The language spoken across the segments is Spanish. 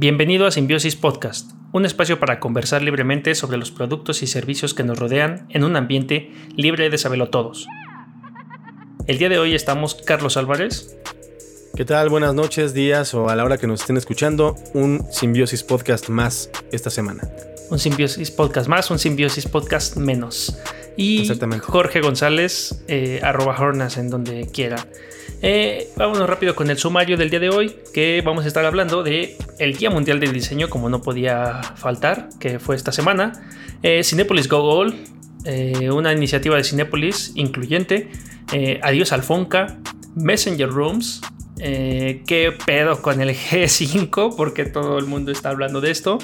Bienvenido a Simbiosis Podcast, un espacio para conversar libremente sobre los productos y servicios que nos rodean en un ambiente libre de saberlo todos. El día de hoy estamos Carlos Álvarez. ¿Qué tal? Buenas noches, días o a la hora que nos estén escuchando, un Simbiosis Podcast más esta semana. Un Simbiosis Podcast más, un Simbiosis Podcast menos. Y Jorge González, eh, arroba Hornas en donde quiera. Eh, vámonos rápido con el sumario del día de hoy, que vamos a estar hablando de el Día Mundial del Diseño, como no podía faltar, que fue esta semana. Eh, Cinepolis Go All, eh, una iniciativa de Cinepolis incluyente. Adiós Alfonca, Messenger Rooms. ¿Qué pedo con el G5? Porque todo el mundo está hablando de esto.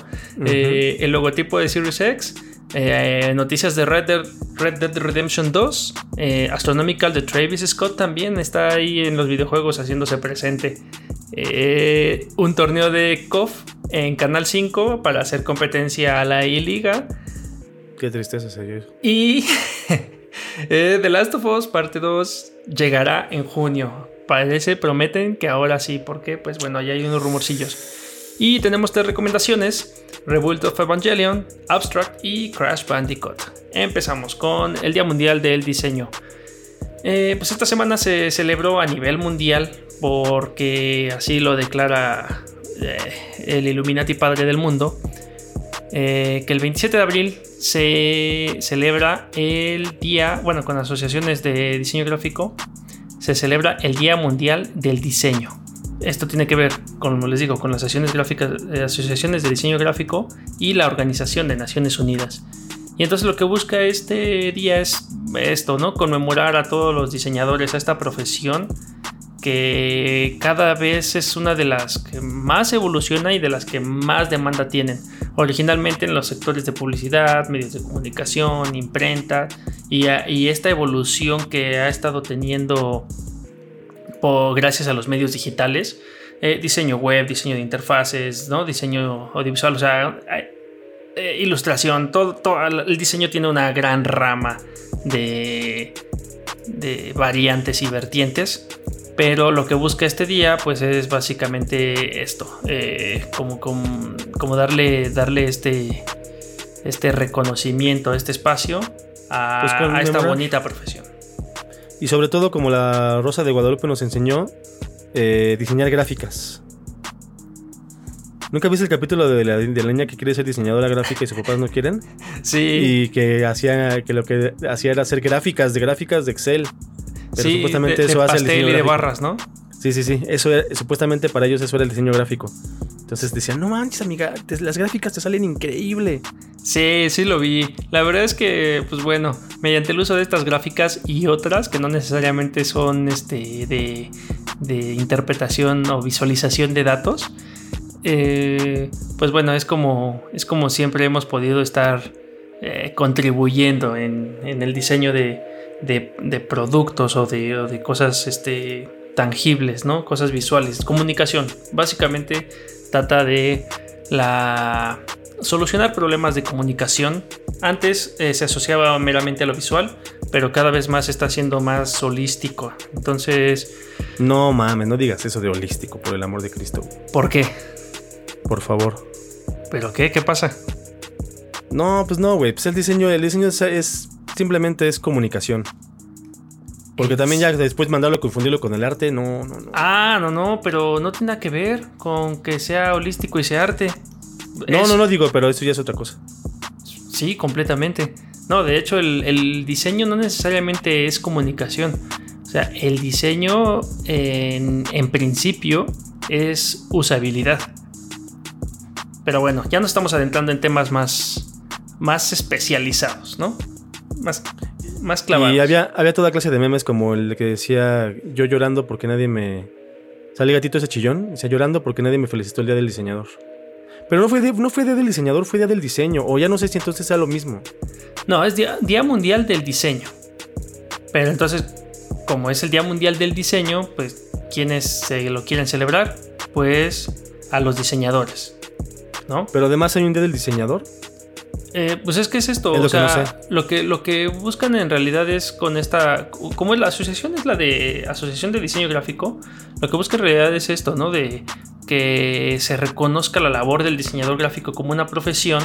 el logotipo de Series X. Eh, noticias de Red Dead, Redemption 2. Eh, Astronomical de Travis Scott también está ahí en los videojuegos haciéndose presente. Eh, un torneo de KOF en Canal 5 para hacer competencia a la I-Liga. Qué tristeza seguir. Y The Last of Us parte 2 llegará en junio. Parece, prometen que ahora sí, porque pues bueno, ahí hay unos rumorcillos. Y tenemos tres recomendaciones: Rebuild of Evangelion, Abstract y Crash Bandicoot. Empezamos con el Día Mundial del Diseño. Eh, pues esta semana se celebró a nivel mundial porque así lo declara eh, el Illuminati Padre del Mundo. Eh, que el 27 de abril se celebra el día, bueno, con asociaciones de diseño gráfico, se celebra el Día Mundial del Diseño. Esto tiene que ver, como les digo, con las asociaciones, gráficas, eh, asociaciones de diseño gráfico y la Organización de Naciones Unidas. Y entonces lo que busca este día es esto, ¿no? Conmemorar a todos los diseñadores, a esta profesión que cada vez es una de las que más evoluciona y de las que más demanda tienen. Originalmente en los sectores de publicidad, medios de comunicación, imprenta y, esta evolución que ha estado teniendo gracias a los medios digitales, eh, diseño web, diseño de interfaces, ¿no? diseño audiovisual, o sea, eh, ilustración, todo, el diseño tiene una gran rama de variantes y vertientes. Pero lo que busca este día, pues es básicamente esto, eh, como, como, darle, darle este, este reconocimiento, este espacio a pues esta bonita profesión. Y sobre todo, como la Rosa de Guadalupe nos enseñó, eh, diseñar gráficas. ¿Nunca viste el capítulo de la, de niña que quiere ser diseñadora gráfica y sus papás no quieren? Sí. Y que hacía que lo que hacía era hacer gráficas de gráficas de Excel. Pero sí, supuestamente eso hace el diseño y de barras, ¿no? Sí, sí, sí. Eso supuestamente para ellos eso era el diseño gráfico. Entonces decían, no manches, amiga, las gráficas te salen increíble. Sí, sí lo vi. La verdad es que, pues bueno, mediante el uso de estas gráficas y otras que no necesariamente son este de, de interpretación o visualización de datos, eh, pues bueno, es como, es como siempre hemos podido estar eh, contribuyendo en, el diseño de, de, productos o de, o de cosas este, tangibles, ¿no? Cosas visuales, comunicación. Básicamente trata de la solucionar problemas de comunicación. Antes eh, se asociaba meramente a lo visual, pero cada vez más está siendo más holístico. Entonces... No mames, no digas eso de holístico, por el amor de Cristo. ¿Por qué? Por favor. ¿Pero qué? ¿Qué pasa? No, pues no, güey. Pues el diseño, el diseño es simplemente es comunicación. Porque también ya después mandarlo a confundirlo con el arte, no, no, no. Ah, no, no, pero no tiene nada que ver con que sea holístico y sea arte. No, no, no digo, pero eso ya es otra cosa. Sí, completamente. No, de hecho, el, diseño no necesariamente es comunicación. O sea, el diseño en, en principio es usabilidad. Pero bueno, ya nos estamos adentrando en temas más, más especializados, ¿no? Más más clavados. Y había, había toda clase de memes como el que decía yo llorando porque nadie me... Sale gatito ese chillón, decía llorando porque nadie me felicitó el día del diseñador. Pero no fue, no fue día del diseñador, fue día del diseño. O ya no sé si entonces sea lo mismo. No, es día, día mundial del diseño. Pero entonces, como es el Día Mundial del Diseño, pues quienes se lo quieren celebrar, pues a los diseñadores, ¿no? Pero además hay un Día del Diseñador. Eh, pues es que es esto, o sea, lo que lo que buscan en realidad es con esta, como es la asociación es la de asociación de diseño gráfico, lo que busca en realidad es esto, ¿no? De, que se reconozca la labor del diseñador gráfico como una profesión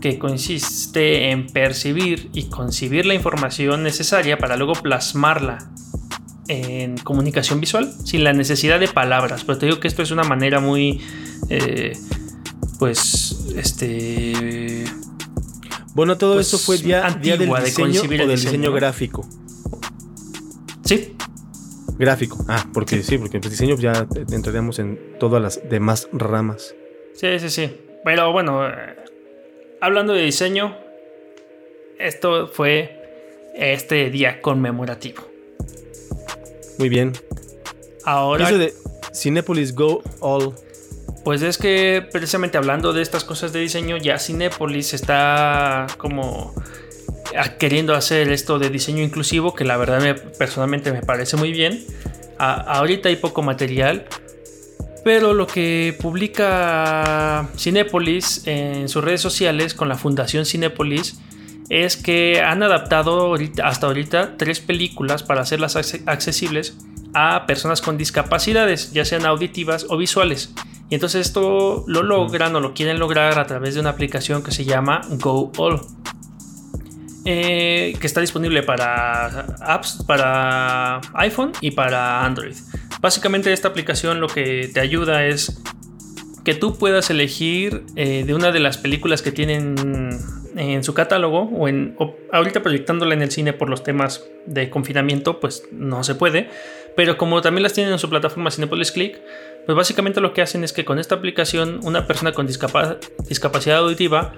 que consiste en percibir y concebir la información necesaria para luego plasmarla en comunicación visual sin la necesidad de palabras. Pero te digo que esto es una manera muy, eh, pues, este... Bueno, todo pues, esto fue día, día del diseño o del diseño, gráfico. Sí. Gráfico. Ah, porque sí, porque pues diseño ya entraríamos en todas las demás ramas. Sí, sí, sí. Pero bueno, eh, hablando de diseño, esto fue este día conmemorativo. Muy bien. Ahora. Eso de Cinepolis Go All. Pues es que precisamente hablando de estas cosas de diseño, ya Cinepolis está como queriendo hacer esto de diseño inclusivo, que la verdad personalmente me parece muy bien. ahorita hay poco material, pero lo que publica Cinepolis en sus redes sociales con la Fundación Cinepolis es que han adaptado hasta ahorita tres películas para hacerlas accesibles a personas con discapacidades, ya sean auditivas o visuales. Y entonces esto lo logran o lo quieren lograr a través de una aplicación que se llama Go All. Eh, que está disponible para apps, para iPhone y para Android. Básicamente esta aplicación lo que te ayuda es que tú puedas elegir eh, de una de las películas que tienen en su catálogo o en ahorita proyectándola en el cine por los temas de confinamiento pues no se puede pero como también las tienen en su plataforma Cinepolis Click pues básicamente lo que hacen es que con esta aplicación una persona con discapacidad auditiva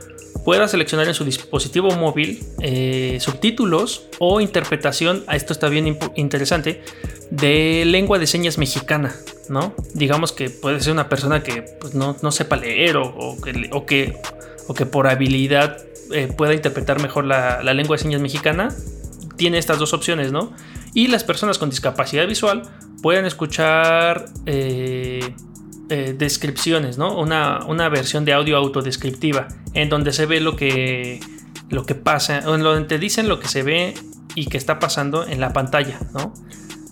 pueda seleccionar en su dispositivo móvil eh, subtítulos o interpretación, esto está bien interesante, de lengua de señas mexicana, ¿no? Digamos que puede ser una persona que pues, no, sepa leer o, que, o, que, por habilidad eh, pueda interpretar mejor la, lengua de señas mexicana, tiene estas dos opciones, ¿no? Y las personas con discapacidad visual pueden escuchar eh, eh, descripciones, ¿no? Una, una, versión de audio autodescriptiva en donde se ve lo que, lo que pasa, en donde te dicen lo que se ve y que está pasando en la pantalla, ¿no?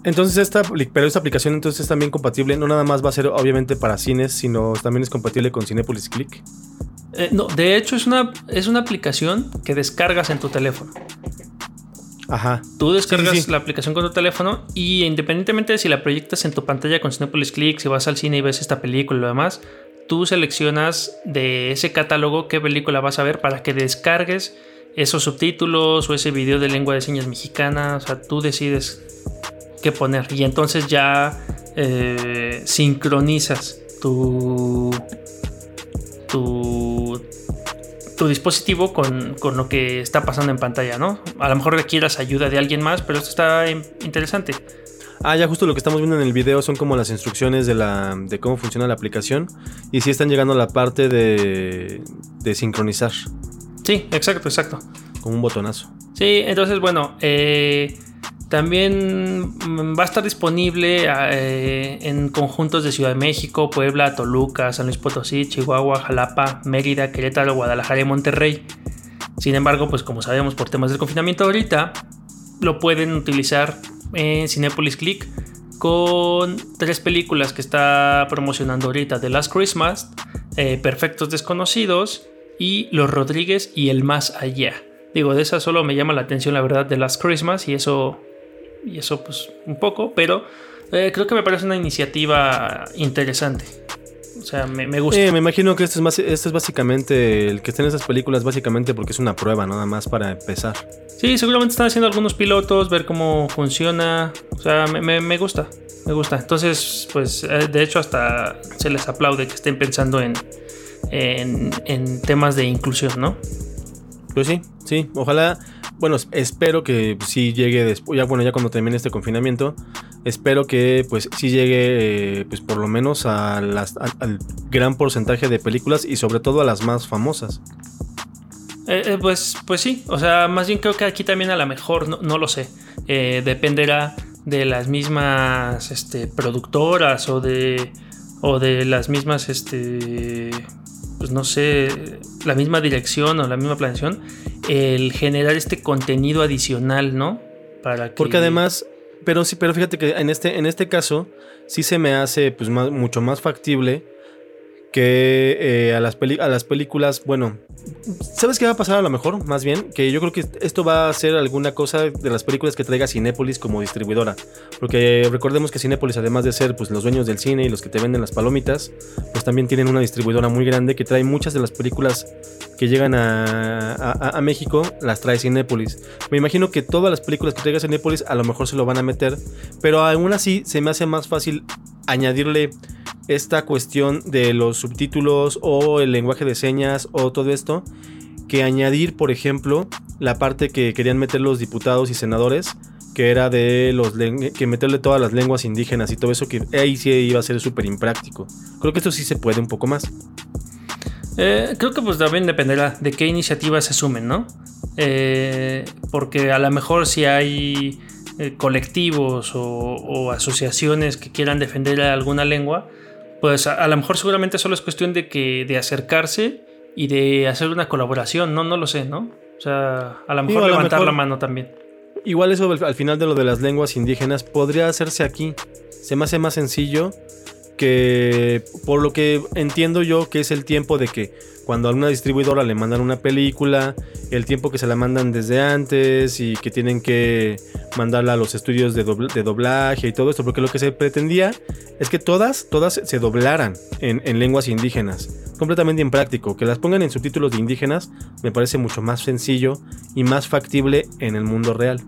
Entonces esta, pero esta aplicación entonces es también compatible, no nada más va a ser obviamente para cines, sino también es compatible con Cinepolis Click. Eh, no, de hecho es una, es una aplicación que descargas en tu teléfono. Ajá. Tú descargas la aplicación con tu teléfono y independientemente de si la proyectas en tu pantalla con Cinepolis Click, si vas al cine y ves esta película y lo demás, tú seleccionas de ese catálogo qué película vas a ver para que descargues esos subtítulos o ese video de lengua de señas mexicana. O sea, tú decides qué poner y entonces ya eh, sincronizas tu tu, tu dispositivo con, lo que está pasando en pantalla, ¿no? A lo mejor requieras ayuda de alguien más, pero esto está interesante. Ah, ya justo lo que estamos viendo en el video son como las instrucciones de, la, de cómo funciona la aplicación. Y sí están llegando a la parte de, de sincronizar. Sí, exacto, exacto. Con un botonazo. Sí, entonces bueno, eh, también mm, va a estar disponible eh, en conjuntos de Ciudad de México, Puebla, Toluca, San Luis Potosí, Chihuahua, Jalapa, Mérida, Querétaro, Guadalajara y Monterrey. Sin embargo, pues como sabemos por temas del confinamiento ahorita, lo pueden utilizar en Cinepolis Click con tres películas que está promocionando ahorita: The Last Christmas, eh, Perfectos Desconocidos y Los Rodríguez y El Más Allá. Digo, de esa solo me llama la atención la verdad The Last Christmas y eso y eso pues un poco, pero eh, creo que me parece una iniciativa interesante. O sea, me, gusta. me imagino que esto es, más, esto es básicamente, el que estén esas películas básicamente porque es una prueba, nada más para empezar. Sí, seguramente están haciendo algunos pilotos, ver cómo funciona. O sea, me, gusta, me gusta. Entonces, pues, eh, de hecho hasta se les aplaude que estén pensando en, en, en temas de inclusión, ¿no? Pues sí, sí, ojalá bueno, espero que sí llegue después, ya bueno, ya cuando termine este confinamiento, espero que pues sí llegue pues por lo menos al gran porcentaje de películas y sobre todo a las más famosas. Eh, eh, pues, pues sí, o sea, más bien creo que aquí también a lo mejor, no, lo sé, eh, dependerá de las mismas este, productoras o de, o de las mismas, este, pues no sé, la misma dirección o la misma planeación el generar este contenido adicional, ¿no? Para que... Porque además, pero sí, pero fíjate que en este, en este caso sí se me hace pues mucho más factible que eh, a, las a las películas, bueno, ¿sabes qué va a pasar a lo mejor? Más bien, que yo creo que esto va a ser alguna cosa de las películas que traiga Cinépolis como distribuidora. Porque recordemos que Cinépolis, además de ser pues, los dueños del cine y los que te venden las palomitas, pues también tienen una distribuidora muy grande que trae muchas de las películas que llegan a, a, México, las trae Cinépolis. Me imagino que todas las películas que traiga Cinépolis a lo mejor se lo van a meter, pero aún así se me hace más fácil añadirle esta cuestión de los subtítulos o el lenguaje de señas o todo esto, que añadir, por ejemplo, la parte que querían meter los diputados y senadores, que era de los que meterle todas las lenguas indígenas y todo eso, que ahí sí iba a ser súper impráctico. Creo que esto sí se puede un poco más. Eh, creo que pues también dependerá de qué iniciativas se sumen, ¿no? Eh, porque a lo mejor si hay eh, colectivos o, asociaciones que quieran defender alguna lengua, pues a, lo mejor seguramente solo es cuestión de que de acercarse y de hacer una colaboración, no, no lo sé, ¿no? O sea, a lo mejor levantar la mano también. Igual eso al final de lo de las lenguas indígenas podría hacerse aquí. Se me hace más sencillo que por lo que entiendo yo que es el tiempo de que cuando a una distribuidora le mandan una película, el tiempo que se la mandan desde antes y que tienen que mandarla a los estudios de, doblaje y todo esto, porque lo que se pretendía es que todas, todas se doblaran en lenguas indígenas. Completamente impráctico. Que las pongan en subtítulos de indígenas me parece mucho más sencillo y más factible en el mundo real.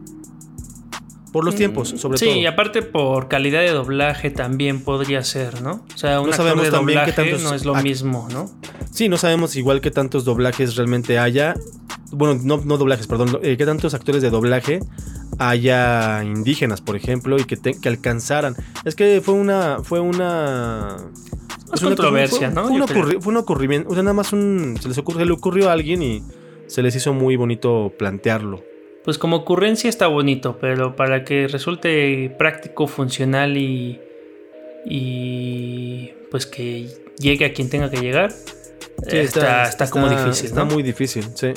Por los tiempos, sobre todo. Sí, y aparte por calidad de doblaje también podría ser, ¿no? O sea, un no sabemos de doblaje no es lo mismo, ¿no? Sí, no sabemos igual qué tantos doblajes realmente haya. Bueno, no, doblajes, perdón. Eh, qué tantos actores de doblaje haya indígenas, por ejemplo, y que, que alcanzaran. Es que fue una. Fue una. Es controversia, ¿no? Fue, un ocurrimiento. O sea, nada más un. Se les ocurrió, se le ocurrió a alguien y se les hizo muy bonito plantearlo pues como ocurrencia está bonito, pero para que resulte práctico, funcional y, y pues que llegue a quien tenga que llegar, está, está, como difícil. Está muy difícil, sí.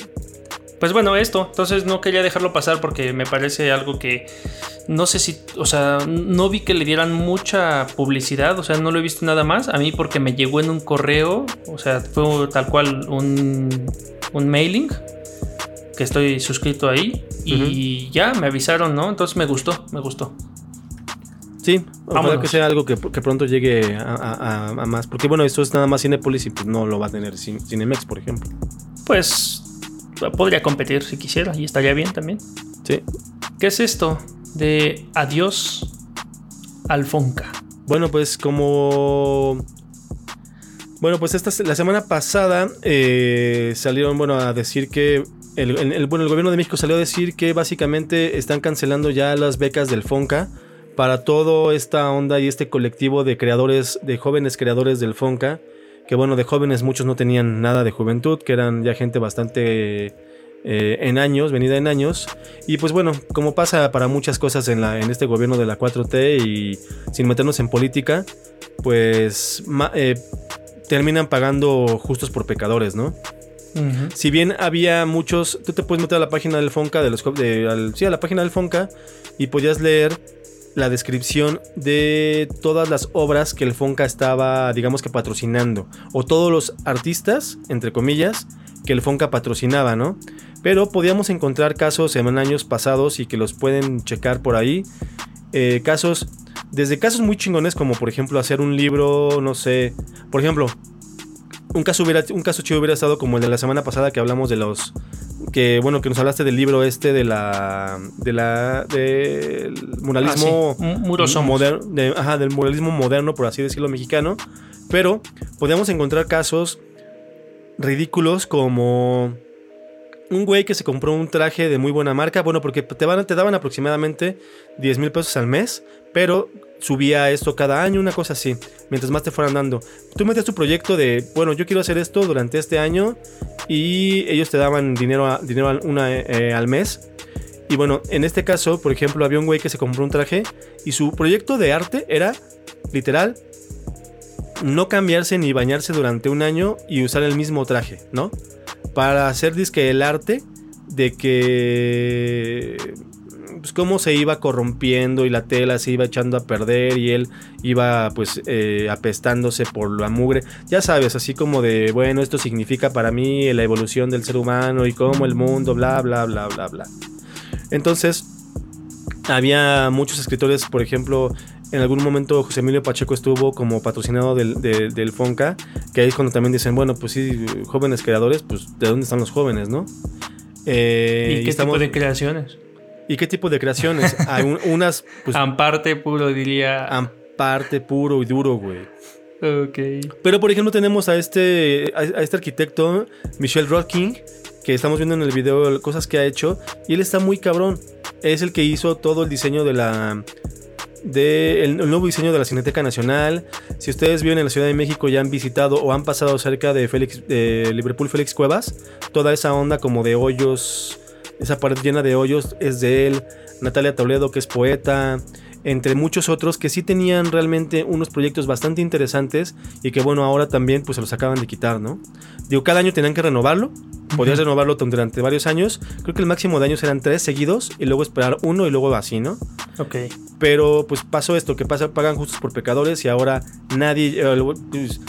Pues bueno, esto, entonces no quería dejarlo pasar porque me parece algo que no sé si, o sea, no vi que le dieran mucha publicidad, o sea, no lo he visto nada más. A mí porque me llegó en un correo, o sea, fue tal cual un, un mailing que estoy suscrito ahí y ya me avisaron, ¿no? Entonces me gustó, me gustó. Sí, ojalá que sea algo que, pronto llegue a, más. Porque bueno, esto es nada más Cinepolis y pues no lo va a tener Cinemex, por ejemplo. Pues podría competir si quisiera y estaría bien también. Sí. ¿Qué es esto de Adiós Alfonca? Bueno, pues como... Bueno, pues esta, la semana pasada eh, salieron bueno, a decir que el, bueno, el gobierno de México salió a decir que básicamente están cancelando ya las becas del FONCA para toda esta onda y este colectivo de creadores, de jóvenes creadores del FONCA, que bueno, de jóvenes muchos no tenían nada de juventud, que eran ya gente bastante eh, en años, venida en años. Y pues bueno, como pasa para muchas cosas en, la, en este gobierno de la 4T y sin meternos en política, pues eh, terminan pagando justos por pecadores, ¿no? Si bien había muchos, tú te puedes meter a la página del Fonca, de los, de, sí, a la página del Fonca y podías leer la descripción de todas las obras que el Fonca estaba, digamos que patrocinando, o todos los artistas, entre comillas, que el Fonca patrocinaba, ¿no? Pero podíamos encontrar casos en años pasados y que los pueden checar por ahí. Eh, casos, desde casos muy chingones como por ejemplo hacer un libro, no sé, por ejemplo, un caso, hubiera, un caso chido hubiera estado como el de la semana pasada que hablamos de los. Que bueno, que nos hablaste del libro este de la. de la. del muralismo. Ah, moderno. ajá, del muralismo moderno, por así decirlo, mexicano. Pero podíamos encontrar casos ridículos como un güey que se compró un traje de muy buena marca, bueno, porque te, van, te daban aproximadamente 10 mil pesos al mes, pero subía esto cada año, una cosa así, mientras más te fueran dando. Tú metías tu proyecto de, bueno, yo quiero hacer esto durante este año y ellos te daban dinero, dinero una, eh, al mes. Y bueno, en este caso, por ejemplo, había un güey que se compró un traje y su proyecto de arte era, literal, no cambiarse ni bañarse durante un año y usar el mismo traje, ¿no? Para hacer disque el arte de que pues, cómo se iba corrompiendo y la tela se iba echando a perder y él iba pues eh, apestándose por la mugre. Ya sabes, así como de, bueno, esto significa para mí la evolución del ser humano y cómo el mundo, bla, bla, bla, bla, bla. Entonces, había muchos escritores, por ejemplo, en algún momento José Emilio Pacheco estuvo como patrocinado del, del, Fonca, que ahí es cuando también dicen, bueno, pues sí, jóvenes creadores, pues ¿de dónde están los jóvenes, no? Eh, ¿Y qué tipo de creaciones? ¿Y qué tipo de creaciones? Hay unas... Pues, Amparte puro, diría. Amparte puro y duro, güey. Ok. Pero por ejemplo tenemos a este, a, este arquitecto, Michel Rodking, que estamos viendo en el video cosas que ha hecho, y él está muy cabrón. Es el que hizo todo el diseño de la, del nuevo diseño de la Cineteca Nacional. Si ustedes viven en la Ciudad de México y han visitado o han pasado cerca de, Félix, de Liverpool Félix Cuevas, toda esa onda como de hoyos, esa pared llena de hoyos es de él. Natalia Toledo, que es poeta, entre muchos otros que sí tenían realmente unos proyectos bastante interesantes y que bueno, ahora también pues se los acaban de quitar, ¿no? Digo, cada año tenían que renovarlo, podías renovarlo durante varios años, creo que el máximo de años eran tres seguidos y luego esperar uno y luego así, ¿no? Ok. Pero pues pasó esto, que pasa, pagan justos por pecadores y ahora nadie... Eh, pues,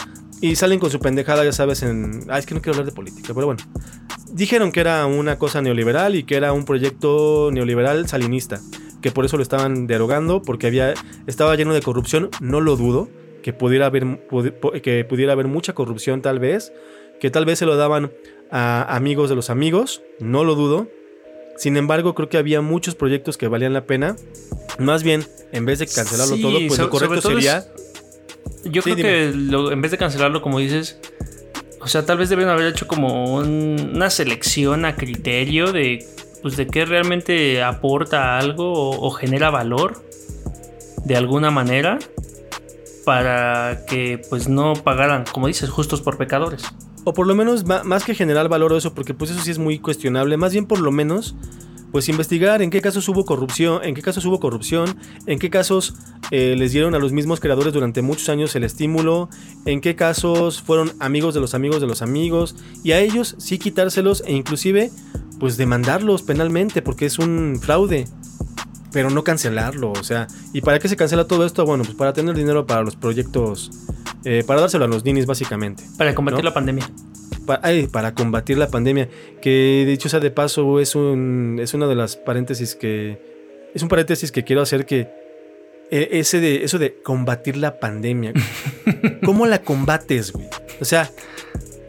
y salen con su pendejada, ya sabes, en... Ah, es que no quiero hablar de política, pero bueno. Dijeron que era una cosa neoliberal y que era un proyecto neoliberal salinista, que por eso lo estaban derogando, porque había, estaba lleno de corrupción, no lo dudo, que pudiera haber, que pudiera haber mucha corrupción tal vez, que tal vez se lo daban a amigos de los amigos, no lo dudo, sin embargo, creo que había muchos proyectos que valían la pena. Más bien, en vez de cancelarlo todo, pues lo correcto sería. yo creo que en vez de cancelarlo, como dices, o sea, tal vez deben haber hecho como una selección a criterio de, pues, de qué realmente aporta algo o, genera valor de alguna manera para que pues no pagaran, como dices, justos por pecadores. O por lo menos, más que generar valor eso, porque pues eso sí es muy cuestionable, más bien por lo menos, pues investigar en qué casos hubo corrupción, en qué casos hubo corrupción, en qué casos eh, les dieron a los mismos creadores durante muchos años el estímulo, en qué casos fueron amigos de los amigos de los amigos, y a ellos sí quitárselos e inclusive pues demandarlos penalmente porque es un fraude pero no cancelarlo, o sea, ¿y para qué se cancela todo esto? Bueno, pues para tener dinero para los proyectos eh, para dárselo a los ninis, básicamente. Para combatir la pandemia. Para combatir la pandemia. Que dicho sea de paso, es, un, es una de las paréntesis que. Es un paréntesis que quiero hacer que. Eh, ese de, eso de combatir la pandemia. ¿Cómo la combates, güey? O sea.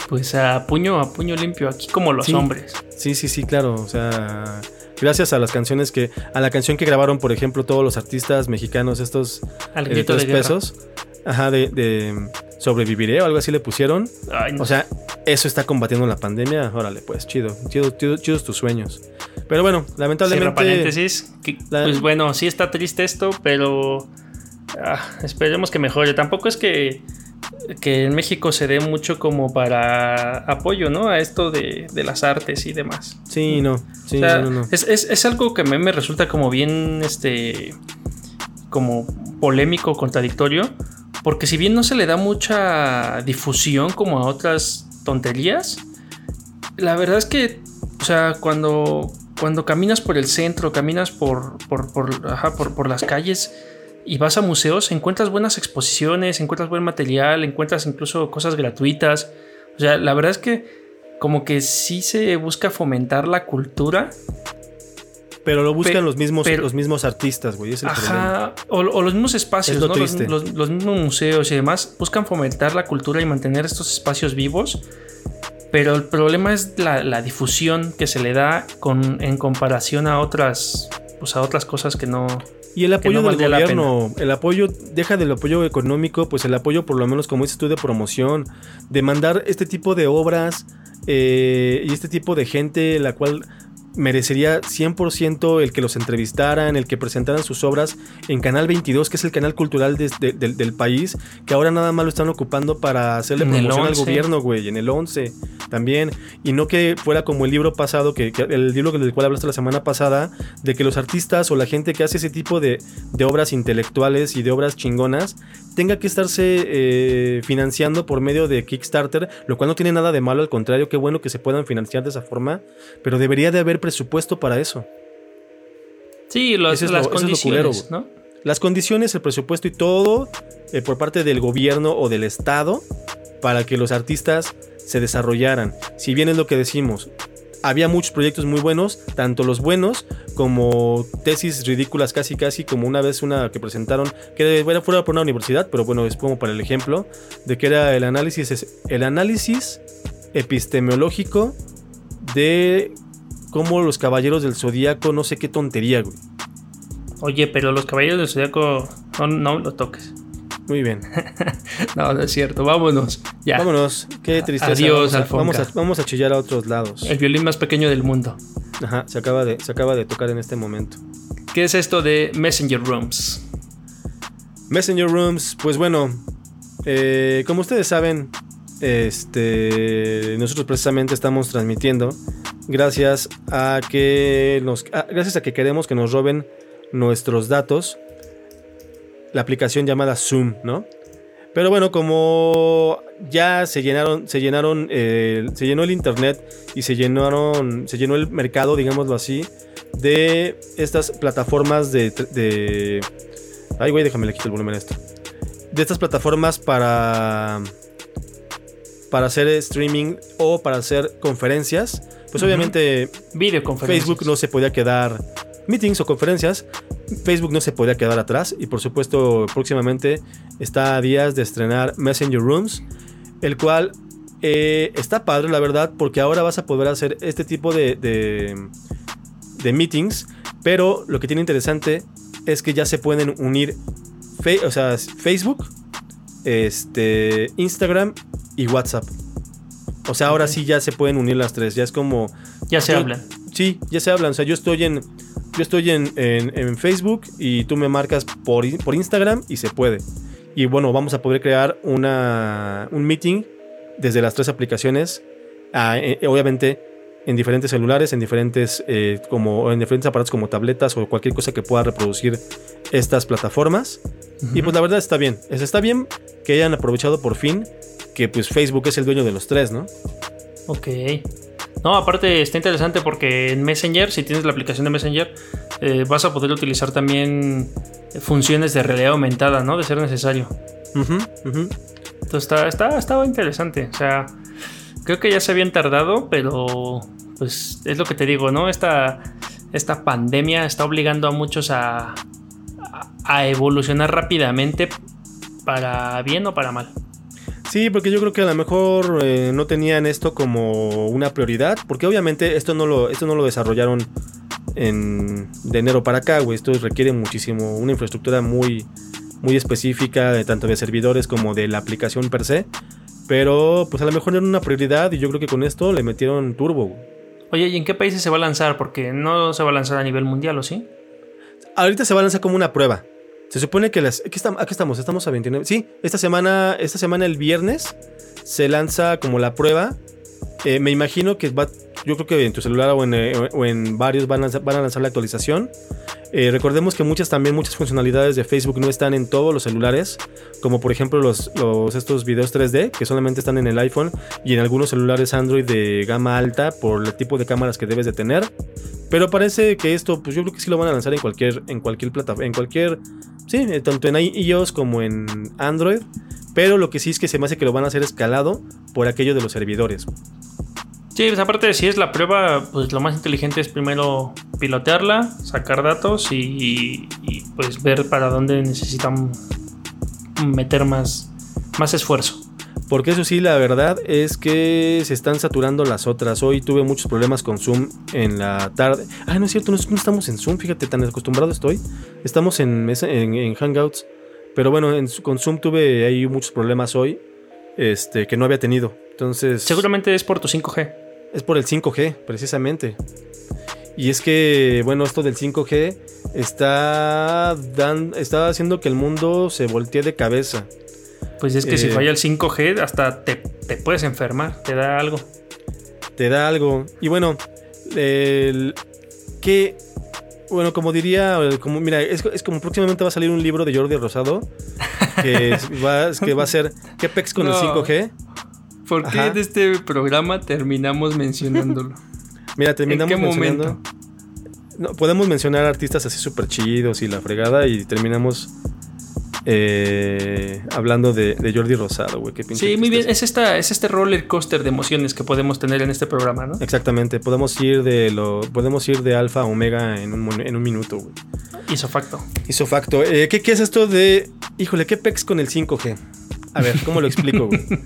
Pues a puño, a puño limpio, aquí como los hombres. Sí, sí, sí, claro. O sea gracias a las canciones que a la canción que grabaron por ejemplo todos los artistas mexicanos estos de tres pesos Ajá, de, sobreviviré o algo así le pusieron. O sea, eso está combatiendo la pandemia. Órale, pues, chido, chido, chidos tus sueños. Pero bueno, lamentablemente. paréntesis. Pues bueno, sí está triste esto, pero ah, esperemos que mejore. Tampoco es que, que en México se dé mucho como para apoyo, ¿no? A esto de, las artes y demás. Sí, no. Sí, no, no. Es, es, algo que a mí me resulta como bien, este, como polémico, contradictorio porque si bien no se le da mucha difusión como a otras tonterías, la verdad es que, o sea, cuando, cuando caminas por el centro, caminas por, por, por, las calles y vas a museos, encuentras buenas exposiciones, encuentras buen material, encuentras incluso cosas gratuitas. O sea, la verdad es que como que sí se busca fomentar la cultura pero lo buscan los, mismos, los mismos artistas, güey. ajá, o, los mismos espacios, ¿no? Los, mismos museos y demás buscan fomentar la cultura y mantener estos espacios vivos. Pero el problema es la, difusión que se le da con, en comparación a otras, pues a otras cosas que no. Y el apoyo del gobierno, el apoyo, deja del apoyo económico, pues el apoyo por lo menos, como dices tú, de promoción, de mandar este tipo de obras eh, y este tipo de gente, la cual merecería 100% el que los entrevistaran, el que presentaran sus obras en Canal 22, que es el canal cultural del país, que ahora nada más lo están ocupando para hacerle promoción al gobierno, güey, en el 11 también. Y no que fuera como el libro pasado, que, el libro del cual hablaste la semana pasada, de que los artistas o la gente que hace ese tipo de, obras intelectuales y de obras chingonas tenga que estarse eh, financiando por medio de Kickstarter, lo cual no tiene nada de malo, al contrario, qué bueno que se puedan financiar de esa forma, pero debería de haber presupuesto para eso. Sí, los, Eso es las lo- eso es lo culero, condiciones, ¿no? Las condiciones, el presupuesto y todo eh, por parte del gobierno o del Estado para que los artistas se desarrollaran. Si bien es lo que decimos, había muchos proyectos muy buenos, tanto los buenos como tesis ridículas casi casi, como una vez una que presentaron, que era fuera por una universidad, pero bueno, es como para el ejemplo, de que era el análisis, el análisis epistemológico de cómo los caballeros del zodíaco, no sé qué tontería, güey. Oye, pero los caballeros del zodiaco no, no lo toques. Muy bien. No, no es cierto. Vámonos. Ya. Vámonos, qué tristeza. Adiós, vamos, a, Alfonca. vamos, a, vamos a chillar a otros lados. El violín más pequeño del mundo. Ajá, se acaba, de, se acaba de tocar en este momento. ¿Qué es esto de Messenger Rooms? Messenger Rooms, pues bueno, eh, como ustedes saben, este, nosotros precisamente estamos transmitiendo gracias a que nos, a- gracias a que queremos que nos roben nuestros datos, la aplicación llamada Zoom, ¿no? Pero bueno, como ya se llenaron, se llenaron, eh, se llenó el internet y se llenaron, se llenó el mercado, digámoslo así, de estas plataformas de, de Ay, güey, déjame le quito el volumen a esto. De estas plataformas para. Para hacer streaming o para hacer conferencias. Pues Ujú. obviamente Videoconferencias. Facebook no se podía quedar. Meetings o conferencias. Facebook no se podía quedar atrás. Y por supuesto, próximamente está a días de estrenar Messenger Rooms. El cual eh, está padre, la verdad, porque ahora vas a poder hacer este tipo de, de, de meetings. Pero lo que tiene interesante es que ya se pueden unir o sea, Facebook, este, Instagram y WhatsApp. O sea, ahora sí ya se pueden unir las tres. Ya es como. Ya se hablan. Sí, ya se hablan. O sea, yo estoy en. Yo estoy en, en- en Facebook y tú me marcas por, por Instagram y se puede. Y bueno, vamos a poder crear una, un meeting desde las tres aplicaciones. ah, eh, obviamente en diferentes celulares, en diferentes, eh, como, en diferentes aparatos como tabletas o cualquier cosa que pueda reproducir estas plataformas. Y pues la verdad está bien. Es- Está bien que hayan aprovechado por fin que pues Facebook es el dueño de los tres, ¿no? Ok. No, aparte está interesante porque en Messenger, si tienes la aplicación de Messenger, eh, vas a poder utilizar también funciones de realidad aumentada, ¿no? De ser necesario. Entonces está, está, estaba interesante. O sea, creo que ya se habían tardado, pero pues es lo que te digo, ¿no? Esta, esta pandemia está obligando a muchos a, a, a evolucionar rápidamente para bien o para mal. Sí, porque yo creo que a lo mejor eh, no tenían esto como una prioridad, porque obviamente esto no lo, esto no lo desarrollaron en, de enero para acá, güey. Esto requiere muchísimo, una infraestructura muy, muy específica, de tanto de servidores como de la aplicación per se. Pero pues a lo mejor era una prioridad y yo creo que con esto le metieron turbo. güey. Oye, ¿y en qué países se va a lanzar? Porque no se va a lanzar a nivel mundial, ¿o sí? Ahorita se va a lanzar como una prueba. Se supone que las. Aquí estamos, aquí estamos, estamos a 29. Sí, esta semana, esta semana el viernes se lanza como la prueba. Eh, me imagino que va. Yo creo que en tu celular o en, eh, o en varios van a, van a lanzar la actualización. Eh, recordemos que muchas también muchas funcionalidades de Facebook no están en todos los celulares, como por ejemplo los, estos videos 3D que solamente están en el iPhone y en algunos celulares Android de gama alta por el tipo de cámaras que debes de tener. Pero parece que esto, pues yo creo que sí lo van a lanzar en cualquier, en cualquier plataforma, en cualquier, sí, eh, tanto en iOS como en Android. Pero lo que sí es que se me hace que lo van a hacer escalado por aquello de los servidores. Sí, pues aparte, si es la prueba, pues lo más inteligente es primero pilotearla, sacar datos y, y, pues ver para dónde necesitan meter más, más esfuerzo. Porque eso sí, la verdad es que se están saturando las otras. Hoy tuve muchos problemas con Zoom en la tarde. Ah, no es cierto, no, estamos en Zoom, fíjate, tan acostumbrado estoy. Estamos en, mesa- en, en Hangouts. Pero bueno, en- con Zoom tuve ahí muchos problemas hoy este, que no había tenido. Entonces... Seguramente es por tu 5G. Es por el 5G, precisamente. Y es que, bueno, esto del 5G está, dan, está haciendo que el mundo se voltee de cabeza. Pues es que si Eh. falla el 5G, hasta te, te puedes enfermar, te da algo. Te da algo. Y bueno, el, que, bueno, como diría, como, mira, es, es como próximamente va a salir un libro de Jordi Rosado que va, que va a ser ¿Qué pex con No. el 5G? ¿Por qué de este programa terminamos mencionándolo? Mira, terminamos qué mencionando- momento? no, podemos mencionar artistas así súper chidos y la fregada y terminamos eh, hablando de, de Jordi Rosado, güey. Sí, muy bien. Es, esta, es este roller coaster de emociones que podemos tener en este programa, ¿no? Exactamente, podemos ir de lo podemos ir de alfa a omega en un, en un minuto, güey. Hizo facto. Hizo facto. Eh, ¿qué, ¿Qué es esto de. Híjole, ¿qué pex con el 5G? A ver, ¿cómo lo explico, güey?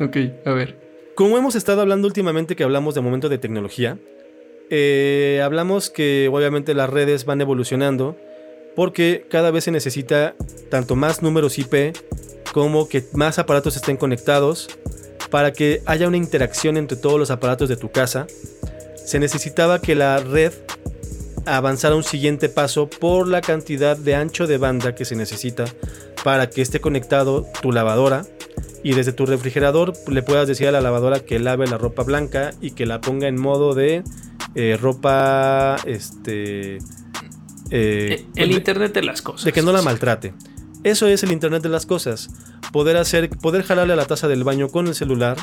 Ok, a ver. Como hemos estado hablando últimamente que hablamos de momento de tecnología, eh, hablamos que obviamente las redes van evolucionando porque cada vez se necesita tanto más números IP como que más aparatos estén conectados para que haya una interacción entre todos los aparatos de tu casa. Se necesitaba que la red avanzara un siguiente paso por la cantidad de ancho de banda que se necesita para que esté conectado tu lavadora y desde tu refrigerador le puedas decir a la lavadora que lave la ropa blanca y que la ponga en modo de eh, ropa este eh, Eh, el de- internet de las cosas. de que no la maltrate. Eso es el internet de las cosas. Poder hacer, poder jalarle a la taza del baño con el celular,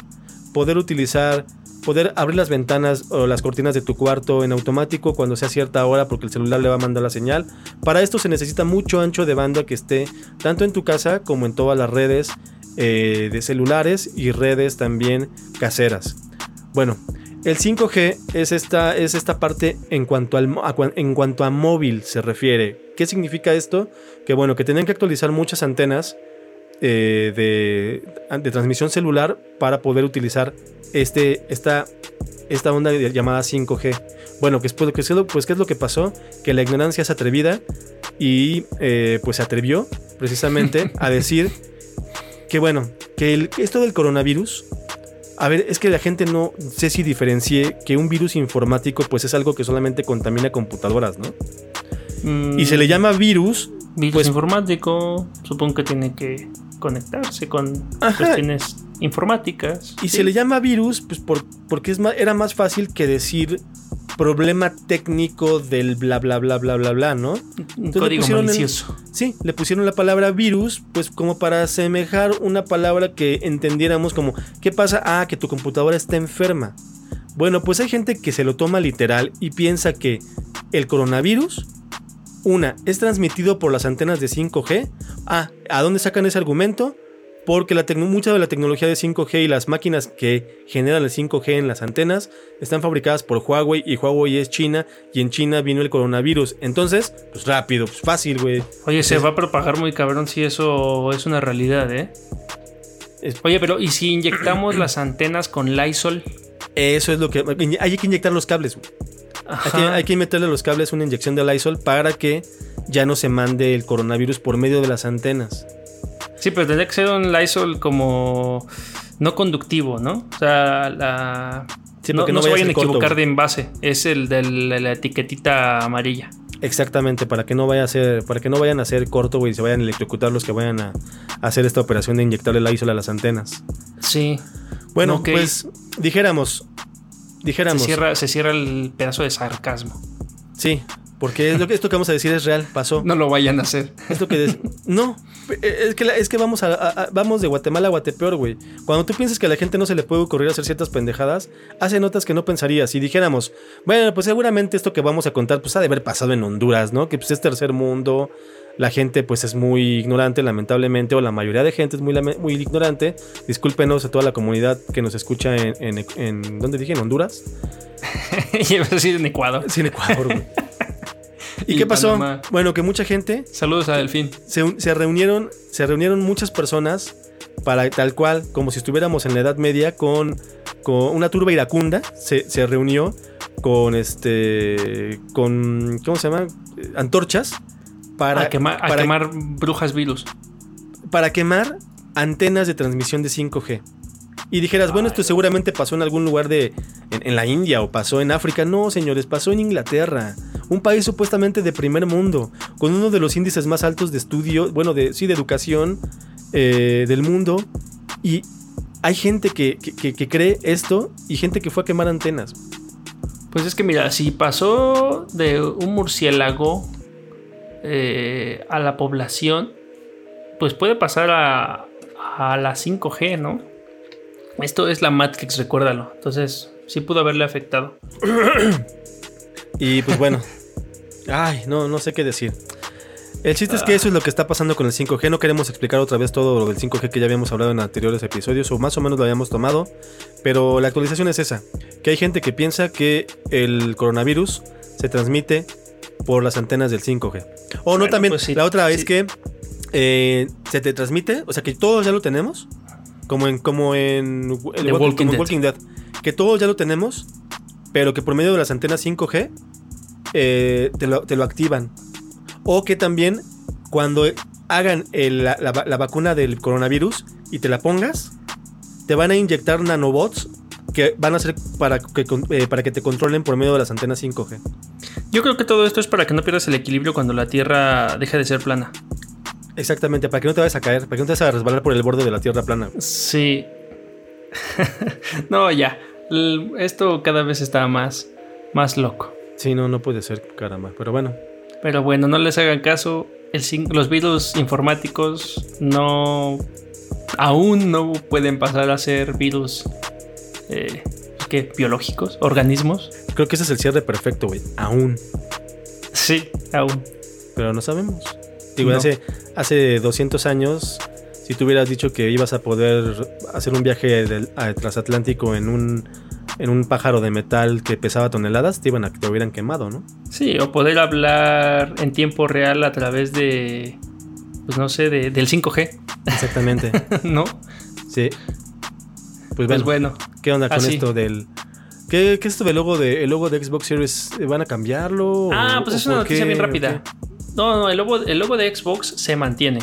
poder utilizar, poder abrir las ventanas o las cortinas de tu cuarto en automático cuando sea cierta hora porque el celular le va a mandar la señal. Para esto se necesita mucho ancho de banda que esté tanto en tu casa como en todas las redes eh, de celulares y redes también caseras. Bueno, el 5G es esta, es esta parte en cuanto, al, a en cuanto a móvil se refiere. ¿Qué significa esto? Que bueno, que tenían que actualizar muchas antenas eh, de, de transmisión celular para poder utilizar este, esta, esta onda llamada 5G. Bueno, que es, pues, que es lo- pues, ¿qué es lo que pasó? Que la ignorancia es atrevida y eh, pues se atrevió precisamente a decir que bueno, que el- esto del coronavirus a ver, es que la gente no sé si diferencie que un virus informático pues es algo que solamente contamina computadoras, ¿no? Mm, Y se le llama virus, Virus pues- informático. Supongo que tiene que conectarse con Ajá. cuestiones informáticas. y Sí. se le llama virus pues por- porque es más, era más fácil que decir problema técnico del bla bla bla bla bla bla, ¿no? le código malicioso. Sí, le pusieron la palabra virus, pues como para asemejar una palabra que entendiéramos como, ¿qué pasa? Ah, que tu computadora está enferma. Bueno, pues hay gente que se lo toma literal y piensa que el coronavirus, una, es transmitido por las antenas de 5G. Ah, ¿a dónde sacan ese argumento? Porque la mucha de la tecnología de 5G y las máquinas que generan el 5G en las antenas están fabricadas por Huawei y Huawei es China y en China vino el coronavirus. Entonces, pues rápido, pues fácil, güey. Oye, se va a propagar muy cabrón si eso es una realidad, ¿eh? Oye, pero ¿y si inyectamos las antenas con Lysol? Eso es lo que. Hay que inyectar los cables. güey. Hay que, hay que meterle a los cables una inyección de Lysol para que ya no se mande el coronavirus por medio de las antenas. Sí, pero tendría que ser un Lysol como no conductivo, ¿no? O sea, la... Sí, no, no no se vayan a ser corto, equivocar de envase. Es el de la, la etiquetita amarilla. Exactamente, para que no vaya a ser, para que no vayan a hacer corto, güey, y se vayan a electrocutar los que vayan a, a hacer esta operación de inyectarle Lysol a las antenas. Sí. Bueno, Ok. pues dijéramos, Se dijéramos, cierra, se cierra el pedazo de sarcasmo. sí, porque es lo que, esto que vamos a decir es real, pasó. No lo vayan a hacer. Esto que no, es que, la- es que vamos, a, a- a- vamos de Guatemala a Guatepeor, güey. Cuando tú piensas que a la gente no se le puede ocurrir hacer ciertas pendejadas, hace notas que no pensarías. Si dijéramos, bueno, pues seguramente esto que vamos a contar, pues ha de haber pasado en Honduras, ¿no? Que pues es tercer mundo, la gente pues es muy ignorante, lamentablemente, o la mayoría de gente es muy, muy ignorante. Discúlpenos a toda la comunidad que nos escucha en, en, en- ¿dónde dije? ¿En Honduras? Iba a decir en Ecuador. Sí, en Ecuador, güey. ¿Y, Y qué pasó? Panamá. Bueno, que mucha gente Saludos a Delfín. se, se reunieron, se reunieron muchas personas para tal cual, como si estuviéramos en la Edad Media, con, con una turba iracunda, se, se reunió con este, con, ¿cómo se llama? Antorchas para, a quemar, a para, quemar brujas virus. para quemar antenas de transmisión de 5G. Y dijeras, bueno, esto seguramente pasó en algún lugar de. En, en la India o pasó en África. No, señores, pasó en Inglaterra. Un país supuestamente de primer mundo. Con uno de los índices más altos de estudio. Bueno, de, sí, de educación eh, del mundo. Y hay gente que, que- cree esto y gente que fue a quemar antenas. Pues es que mira, si pasó de un murciélago eh, a la población, pues puede pasar a, a la 5G, ¿no? Esto es la Matrix, recuérdalo. Entonces, sí pudo haberle afectado. Y pues bueno, Ay, no, no sé qué decir. El chiste es que eso es lo que está pasando con el 5G. No queremos explicar otra vez todo lo del 5G que ya habíamos hablado en anteriores episodios, o más o menos lo habíamos tomado. Pero la actualización es esa: que hay gente que piensa que el coronavirus se transmite por las antenas del 5G. O no, también. pues sí, la otra es sí. que eh, se te transmite, o sea que todos ya lo tenemos. Como en, como en el The Walking, Walking como en Dead. Walking Dead. Que todos ya lo tenemos, pero que por medio de las antenas 5G eh, te, lo, te lo activan. O que también cuando hagan el- la, la va- la vacuna del coronavirus y te la pongas, te van a inyectar nanobots que van a ser para que, eh, para que te controlen por medio de las antenas 5G. Yo creo que todo esto es para que no pierdas el equilibrio cuando la Tierra deje de ser plana. Exactamente, para que no te vayas a caer, para que no te vayas a resbalar por el borde de la tierra plana. Sí. no, ya. Esto cada vez está más, más loco. Sí, no, no puede ser, caramba. Pero bueno, Pero bueno, no les hagan caso. El los virus informáticos no. Aún no pueden pasar a ser virus. Eh, ¿Qué? ¿Biológicos? ¿Organismos? creo que ese es el cierre perfecto, güey. Aún. Sí, aún. Pero no sabemos. Digo, No. hace, hace 200 años, si tú hubieras dicho que ibas a poder hacer un viaje del- a- transatlántico en un, en un pájaro de metal que pesaba toneladas, te, iban a, te hubieran quemado, ¿no? Sí, o poder hablar en tiempo real a través de. Pues no sé, de- del 5G, Exactamente. ¿no? sí. Pues Pues bueno, bueno. ¿qué onda con así. esto del... ¿Qué, qué es esto del logo de, el logo de Xbox Series? ¿Van a cambiarlo? Ah, ¿O- pues es una noticia qué? bien ¿O rápida. No, no, el logo, el logo de Xbox se mantiene.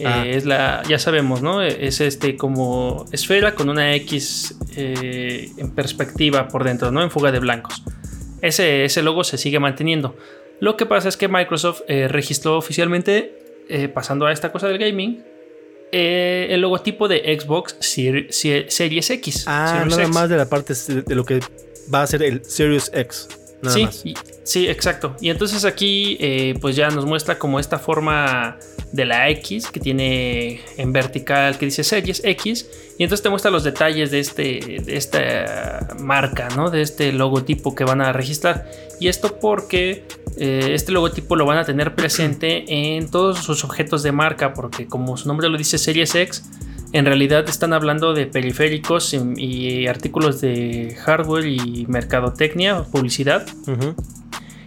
Eh, Ah. es la, ya sabemos, ¿no? Es este como esfera con una X eh, en perspectiva por dentro, ¿no? En fuga de blancos. Ese, ese logo se sigue manteniendo. Lo que pasa es que Microsoft eh, registró oficialmente, eh, pasando a esta cosa del gaming, eh, el logotipo de Xbox Ser- Ser- Series X. Ah, Series nada X. más de la parte de lo que va a ser el Series X. Nada sí, más. y- sí, exacto. Y entonces aquí eh, pues ya nos muestra como esta forma de la X que tiene en vertical que dice series X y entonces te muestra los detalles de, este, de esta marca, ¿no? De este logotipo que van a registrar. Y esto porque eh, este logotipo lo van a tener presente en todos sus objetos de marca porque como su nombre lo dice Series X, en realidad están hablando de periféricos y, artículos de hardware y mercadotecnia, publicidad, Ujú.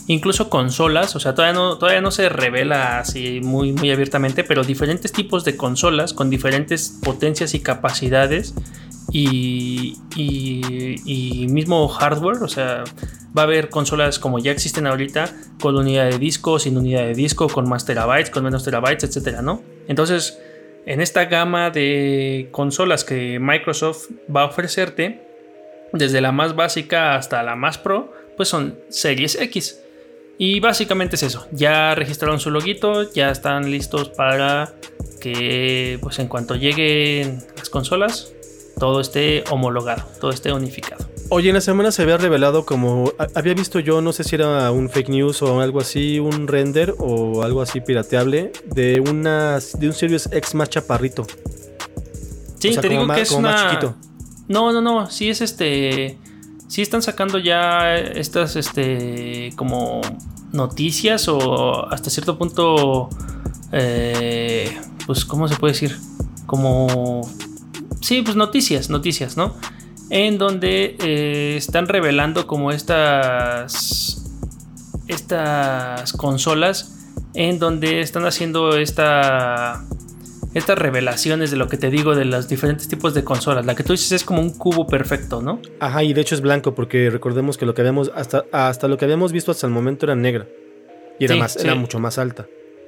Incluso consolas, o sea, todavía no, todavía no se revela así muy, muy abiertamente, pero diferentes tipos de consolas con diferentes potencias y capacidades y, mismo hardware, o sea, va a haber consolas como ya existen ahorita, con unidad de disco, sin unidad de disco, con más terabytes, con menos terabytes, etcétera, ¿no? Entonces, en esta gama de consolas que Microsoft va a ofrecerte, desde la más básica hasta la más pro, pues son series X. Y básicamente es eso. Ya registraron su loguito, ya están listos para que, pues en cuanto lleguen las consolas, todo esté homologado, todo esté unificado. Oye, en la semana se había revelado como. Había visto yo, no sé si era un fake news o algo así, un render o algo así pirateable de, una, de un Series X más chaparrito. Sí, O sea, te digo más- que es como más una. chiquito. No, no, no. Sí es este. Sí están sacando ya estas, este, como noticias o hasta cierto punto, eh, pues, ¿cómo se puede decir? Como, sí, pues noticias, noticias, ¿no? En donde eh, están revelando como estas, estas consolas, en donde están haciendo esta estas revelaciones de lo que te digo de los diferentes tipos de consolas. La que tú dices es como un cubo perfecto, ¿no? Ajá, y de hecho es blanco porque recordemos que lo que habíamos. Hasta, hasta lo que habíamos visto hasta el momento era negra. Y era, Sí, más, sí. era mucho más alta.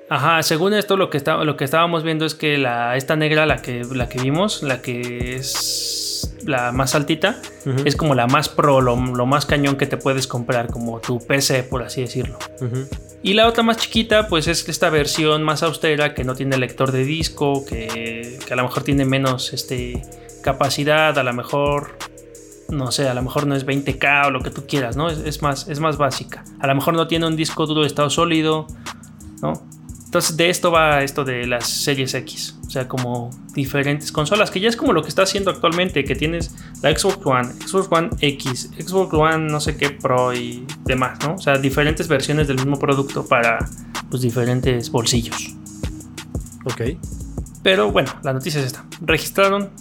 Ajá, según esto lo que, está, lo que estábamos viendo es que la, esta negra, la que, la que vimos, la que es la más altita, es como la más pro, lo, lo más cañón que te puedes comprar, como tu PC, por así decirlo. Y la otra más chiquita, pues es esta versión más austera que no tiene lector de disco, que, que a lo mejor tiene menos este, capacidad, a lo mejor, no sé, a lo mejor no es 20K o lo que tú quieras, ¿no? Es, es más, es más básica. A lo mejor no tiene un disco duro de estado sólido, ¿no? Entonces de esto va esto de las series X. O sea, como diferentes consolas, que ya es como lo que está haciendo actualmente, que tienes la Xbox One, Xbox One X, Xbox One no sé qué Pro y demás, ¿no? O sea, diferentes versiones del mismo producto para pues diferentes bolsillos. Ok. Pero bueno, la noticia es esta. Registraron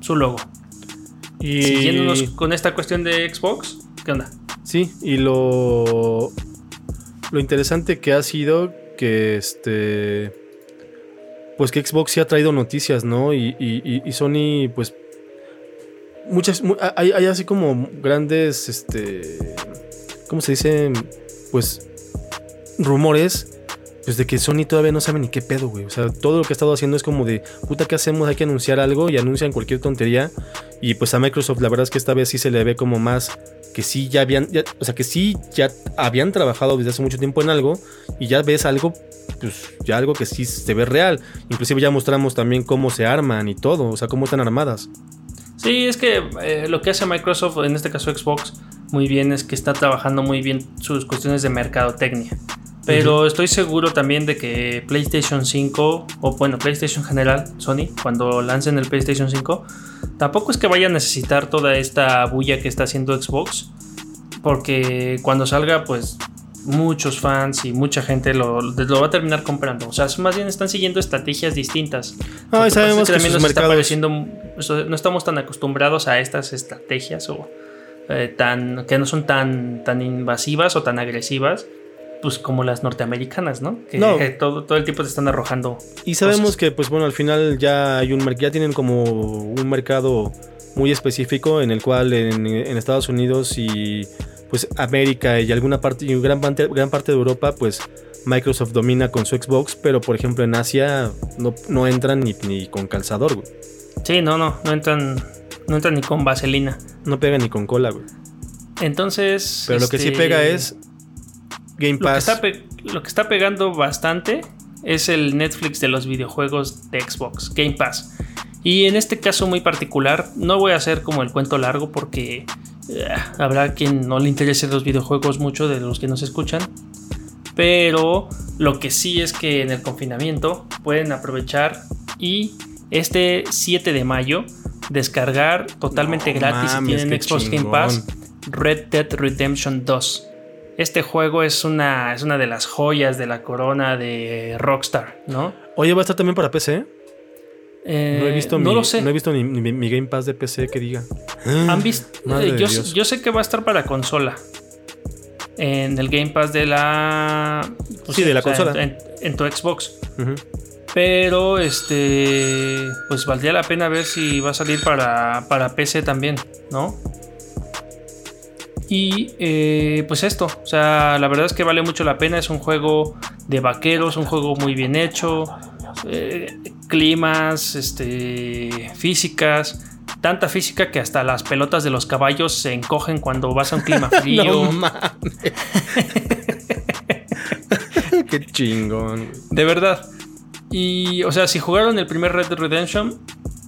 su logo. Y... Siguiéndonos con esta cuestión de Xbox, ¿qué onda? Sí, y lo, lo interesante que ha sido que este pues que Xbox sí ha traído noticias, ¿no? Y, y- Sony, pues muchas, mu- hay, hay así como grandes, este, ¿cómo se dice? Pues rumores, pues de que Sony todavía no sabe ni qué pedo, güey. O sea, todo lo que ha estado haciendo es como de, puta, ¿qué hacemos? Hay que anunciar algo y anuncian cualquier tontería. Y pues a Microsoft la verdad es que esta vez sí se le ve como más que sí ya habían, o sea, que sí ya habían trabajado desde hace mucho tiempo en algo y ya ves algo, pues ya algo que sí se ve real. Inclusive ya mostramos también cómo se arman y todo, o sea, cómo están armadas. Sí, es que eh, lo que hace Microsoft, en este caso Xbox, muy bien es que está trabajando muy bien sus cuestiones de mercadotecnia. Pero estoy seguro también de que PlayStation 5, o bueno, PlayStation en general, Sony, cuando lancen el PlayStation 5, tampoco es que vaya a necesitar toda esta bulla que está haciendo Xbox. Porque cuando salga, pues muchos fans y mucha gente lo, lo va a terminar comprando. O sea, más bien están siguiendo estrategias distintas. Ah, que sabemos que también nos mercados- no estamos tan acostumbrados a estas estrategias o eh, tan que no son tan tan invasivas o tan agresivas pues como las norteamericanas, ¿no? Que No. eh, todo, todo el tiempo te están arrojando. Y sabemos cosas. que, pues bueno, al final ya hay un ya tienen como un mercado muy específico en el cual en, en Estados Unidos y pues América y alguna parte y gran parte, gran parte de Europa, pues Microsoft domina con su Xbox, pero por ejemplo en Asia no, no entran ni, ni con calzador, güey. Sí, no, no, no entran no entran ni con vaselina. No pega ni con cola, güey. Entonces, Pero lo que sí este, pega es Game lo que, está pe- lo que está pegando bastante es el Netflix de los videojuegos de Xbox, Game Pass. Y en este caso muy particular, no voy a hacer como el cuento largo porque eh, habrá quien no le interese los videojuegos mucho de los que nos escuchan. Pero lo que sí es que en el confinamiento pueden aprovechar y este 7 de mayo descargar totalmente No gratis si mames, tienen qué Xbox Game. Pass Red Dead Redemption 2. Este juego es una, es una de las joyas de la corona de Rockstar, ¿no? Oye, va a estar también para PC. Eh, No he visto, no mi, lo sé. No he visto ni, ni mi Game Pass de PC que diga. ¿Han visto? Eh, yo, sé que va a estar para consola. En el Game Pass de la. pues Sí, de la o sea, consola. En, en tu Xbox. Pero este. Pues valdría la pena ver si va a salir para, para PC también, ¿no? Y eh, pues esto, o sea, la verdad es que vale mucho la pena. Es un juego de vaqueros, un juego muy bien hecho. eh, climas, este, físicas. Tanta física que hasta las pelotas de los caballos se encogen cuando vas a un clima frío. No mames. Qué chingón. De verdad. Y, o sea, si jugaron el primer Red Dead Redemption,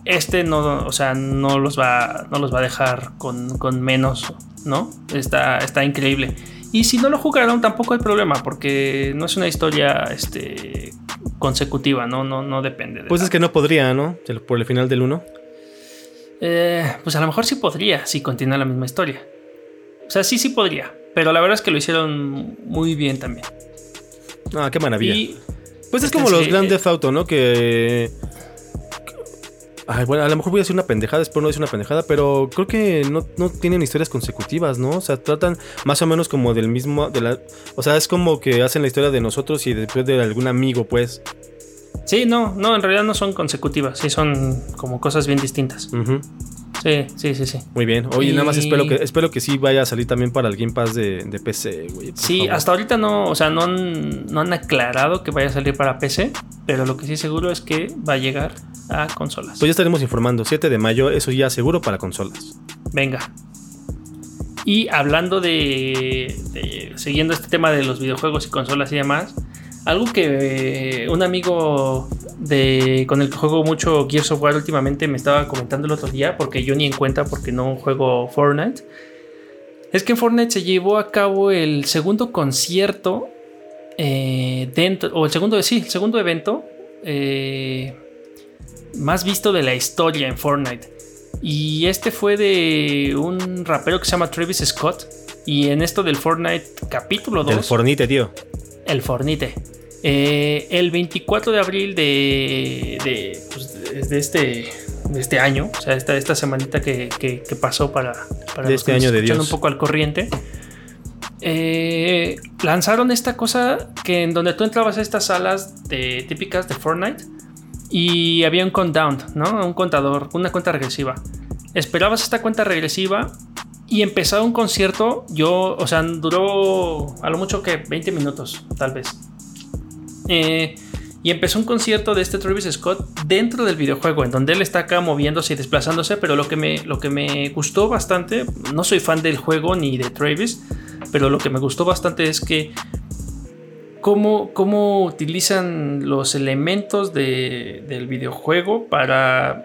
este no, o sea, no los va, no los va a dejar con, con menos, ¿no? Está, está increíble. Y si no lo jugaron, tampoco hay problema, porque no es una historia este, consecutiva, ¿no? No, no depende de Pues es que no podría, ¿no? Por el final del 1. Eh, pues a lo mejor sí podría, si continúa la misma historia. O sea, sí, sí podría. Pero la verdad es que lo hicieron muy bien también. Ah, qué maravilla. Y pues es como los Grand Theft Auto, ¿no? Que. Ay, bueno, a lo mejor voy a decir una pendejada, espero no decir una pendejada, pero creo que no, no tienen historias consecutivas, ¿no? O sea, tratan más o menos como del mismo. De la, o sea, es como que hacen la historia de nosotros y después de algún amigo, pues. Sí, no, no, en realidad no son consecutivas, sí son como cosas bien distintas. Ujú. Sí, sí, sí, sí. Muy bien. Oye, nada más espero que, espero que sí vaya a salir también para el Game Pass de, de PC, güey. Sí, favor. hasta ahorita no, o sea, no han, no han aclarado que vaya a salir para PC, pero lo que sí seguro es que va a llegar a consolas. Pues ya estaremos informando. 7 de mayo, eso ya seguro para consolas. Venga. Y hablando de, de- siguiendo este tema de los videojuegos y consolas y demás, algo que eh, un amigo de con el que juego mucho Gears of War últimamente me estaba comentando el otro día, porque yo ni en cuenta porque no juego Fortnite, es que en Fortnite se llevó a cabo el segundo concierto eh, dentro, o el segundo, sí, el segundo evento eh, más visto de la historia en Fortnite. Y este fue de un rapero que se llama Travis Scott. Y en esto del Fortnite capítulo 2. El Fornite, tío. El Fornite. Eh, el 24 de abril de, de, pues, de, este, de este año, o sea, esta, esta semanita que, que, pasó para, para de este año de Dios. un poco al corriente. Eh, lanzaron esta cosa que en donde tú entrabas a estas salas de, típicas de Fortnite y había un countdown, ¿no? Un contador, una cuenta regresiva. Esperabas esta cuenta regresiva y empezaba un concierto. Yo, o sea, duró a lo mucho que 20 minutos, tal vez. Eh, y empezó un concierto de este Travis Scott dentro del videojuego, en donde él está acá moviéndose y desplazándose, pero lo que me, lo que me gustó bastante, no soy fan del juego ni de Travis, pero lo que me gustó bastante es que cómo, cómo utilizan los elementos del videojuego para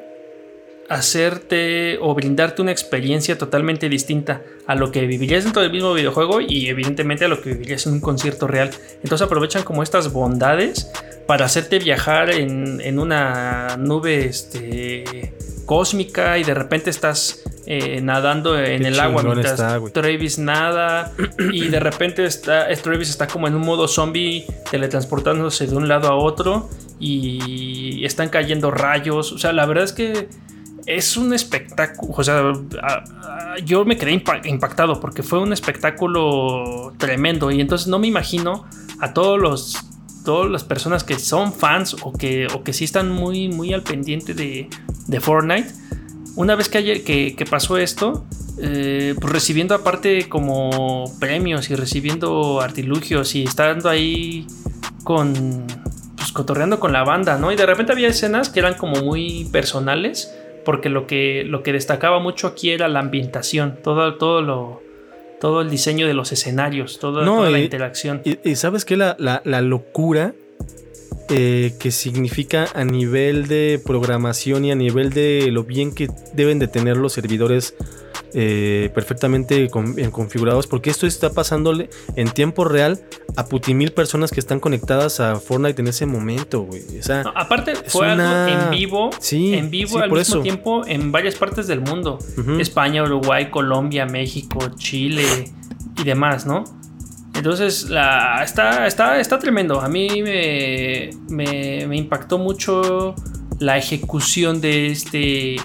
hacerte o brindarte una experiencia totalmente distinta a lo que vivirías dentro del mismo videojuego y evidentemente a lo que vivirías en un concierto real. Entonces aprovechan como estas bondades para hacerte viajar en, una nube este, cósmica y de repente estás eh, nadando en el agua mientras Travis nada y de repente está, Travis está como en un modo zombie teletransportándose de un lado a otro y están cayendo rayos. O sea, la verdad es que es un espectáculo, o sea, yo me quedé impactado porque fue un espectáculo tremendo y entonces no me imagino a todos los todas las personas que son fans o que, o que sí están muy, muy al pendiente de, de Fortnite, una vez que, que, pasó esto, eh, pues recibiendo aparte como premios y recibiendo artilugios y estando ahí con, pues cotorreando con la banda, ¿no? Y de repente había escenas que eran como muy personales porque lo que, lo que destacaba mucho aquí era la ambientación, todo, todo, lo, todo el diseño de los escenarios, toda, toda la interacción. Y, sabes que la, la, locura eh, que significa a nivel de programación y a nivel de lo bien que deben de tener los servidores eh, perfectamente configurados, porque esto está pasándole en tiempo real a putimil personas que están conectadas a Fortnite en ese momento, güey. aparte, fue algo en vivo, en vivo al mismo tiempo en varias partes del mundo: España, Uruguay, Colombia, México, Chile y demás, ¿no? Entonces, la, está, está, está tremendo. A mí me, me impactó mucho la ejecución de este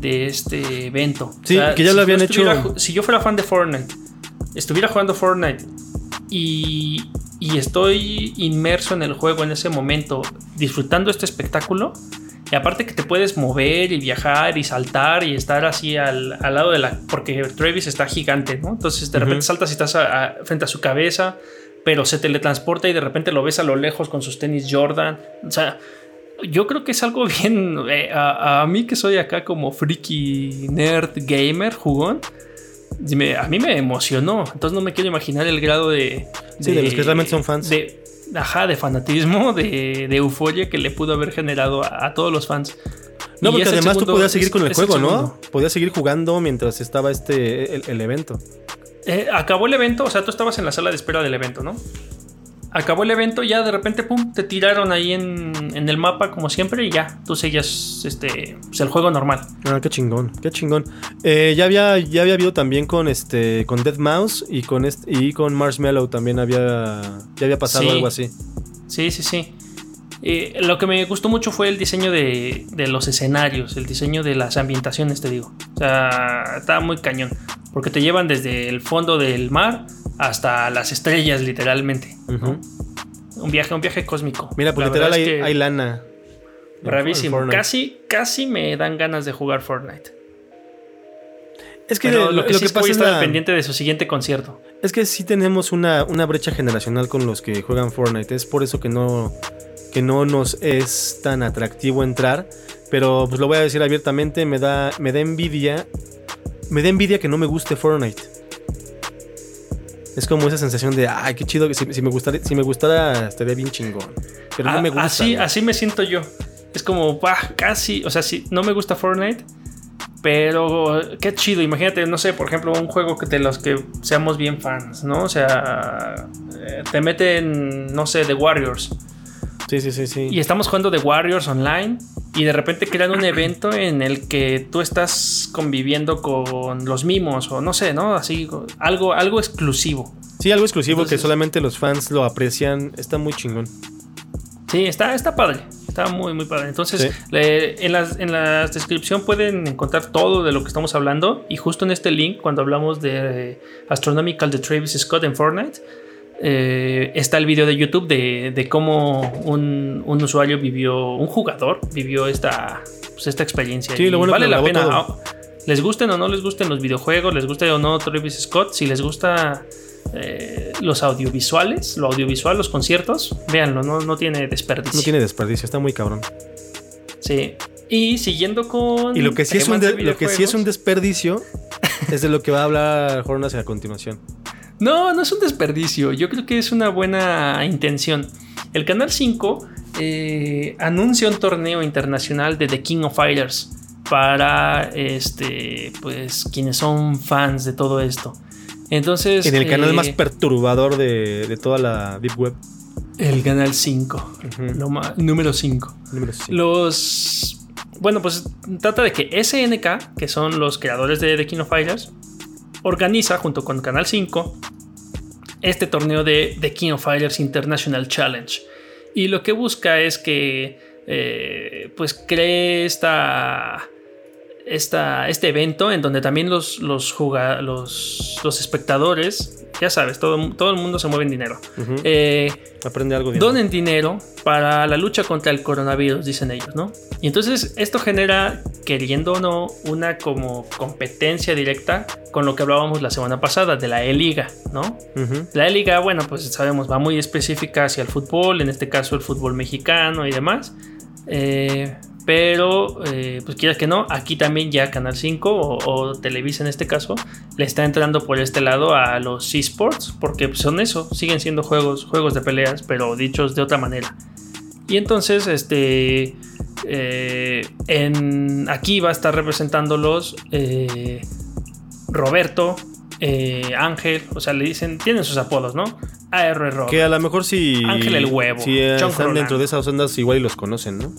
de este evento. Sí, que ya lo habían hecho. Si yo fuera fan de Fortnite, estuviera jugando Fortnite y, y estoy inmerso en el juego en ese momento, disfrutando este espectáculo, y aparte que te puedes mover y viajar y saltar y estar así al, al lado de la... Porque Travis está gigante, ¿no? Entonces de repente saltas y estás frente a su cabeza, pero se teletransporta y de repente lo ves a lo lejos con sus tenis Jordan. O sea, yo creo que es algo bien. Eh, a, mí que soy acá como freaky nerd gamer jugón. a mí me emocionó. Entonces no me quiero imaginar el grado de. sí, de los que realmente son fans. De, ajá, de fanatismo, de, euforia que le pudo haber generado a, todos los fans. No, porque además tú podías seguir con el juego, ¿no? Podías seguir jugando mientras estaba este el, evento. Eh, acabó el evento, o sea, tú estabas en la sala de espera del evento, ¿no? Acabó el evento, ya de repente, pum, te tiraron ahí en, el mapa como siempre y ya, tú seguías este, pues, el juego normal. Ah, qué chingón, qué chingón. Eh, ya, había, ya había habido también con este con Dead Mouse y con, este, y con Marshmallow también había, ya había pasado algo así. Sí, sí, sí. Eh, lo que me gustó mucho fue el diseño de, de, los escenarios, el diseño de las ambientaciones, te digo. O sea, está muy cañón. Porque te llevan desde el fondo del mar hasta las estrellas, literalmente. Un viaje, un viaje cósmico. Mira, pues literal hay, lana. Bravísimo. Casi, casi me dan ganas de jugar Fortnite. Es que lo, que, pasa es la... pendiente de su siguiente concierto. Es que sí tenemos una, una, brecha generacional con los que juegan Fortnite. Es por eso que no, que no nos es tan atractivo entrar. Pero pues lo voy a decir abiertamente, me da, me da envidia. Me da envidia que no me guste Fortnite. Es como esa sensación de, ay, qué chido, que si, me gustara, si me gustara, estaría bien chingón. Pero no me gusta. Así, así me siento yo. Es como, bah, casi, o sea, si no me gusta Fortnite, pero qué chido. Imagínate, no sé, por ejemplo, un juego que de los que seamos bien fans, ¿no? O sea, eh, te meten, no sé, The Warriors. Sí, sí, sí, sí. Y estamos jugando The Warriors online y de repente crean un evento en el que tú estás conviviendo con los mimos o no sé, ¿no? Así, algo, algo exclusivo. Sí, algo exclusivo que solamente los fans lo aprecian. Está muy chingón. Sí, está, está padre. Está muy, muy padre. Entonces, en, la descripción pueden encontrar todo de lo que estamos hablando. Y justo en este link, cuando hablamos de Astronomical de Travis Scott en Fortnite, eh, está el video de YouTube de, cómo un, usuario vivió, un jugador vivió esta, pues, esta experiencia. Sí, lo bueno vale la pena. Les gusten o no les gusten los videojuegos, les guste o no Travis Scott, si les gusta eh, los audiovisuales, lo audiovisual, los conciertos, véanlo, no, no tiene desperdicio. No tiene desperdicio, está muy cabrón. Sí. Y siguiendo con. Y lo que sí, es un, lo que sí es un desperdicio es de lo que va a hablar Jornas a continuación. No, no es un desperdicio. Yo creo que es una buena intención. El Canal 5 eh, anuncia un torneo internacional de The King of Fighters para este, pues, quienes son fans de todo esto. Entonces. En el canal más eh, perturbador de, toda la Deep Web. El canal 5. número 5. Los. Bueno, pues trata de que SNK, que son los creadores de The King of Fighters, organiza junto con Canal 5 este torneo de The King of Fighters International Challenge. Y lo que busca es que eh, pues cree esta, esta, este evento en donde también los, los, los, los espectadores ya sabes, todo, todo el mundo se mueve en dinero. Eh, Aprende algo bien. Donen dinero para la lucha contra el coronavirus, dicen ellos, ¿no? Y entonces esto genera, queriendo o no, una como competencia directa con lo que hablábamos la semana pasada de la E-Liga, ¿no? La E-Liga, bueno, pues sabemos, va muy específica hacia el fútbol, en este caso el fútbol mexicano y demás. Eh, pero, eh, pues quieras que no, aquí también ya Canal 5 o, Televisa en este caso le está entrando por este lado a los esports, porque son eso, siguen siendo juegos, juegos de peleas, pero dichos de otra manera. Y entonces, este, eh, en, aquí va a estar representándolos eh, Roberto, Ángel, o sea, le dicen, tienen sus apodos, ¿no? AR Que a lo mejor si. Ángel el huevo. Si están dentro de esas ondas, igual y los conocen, ¿no?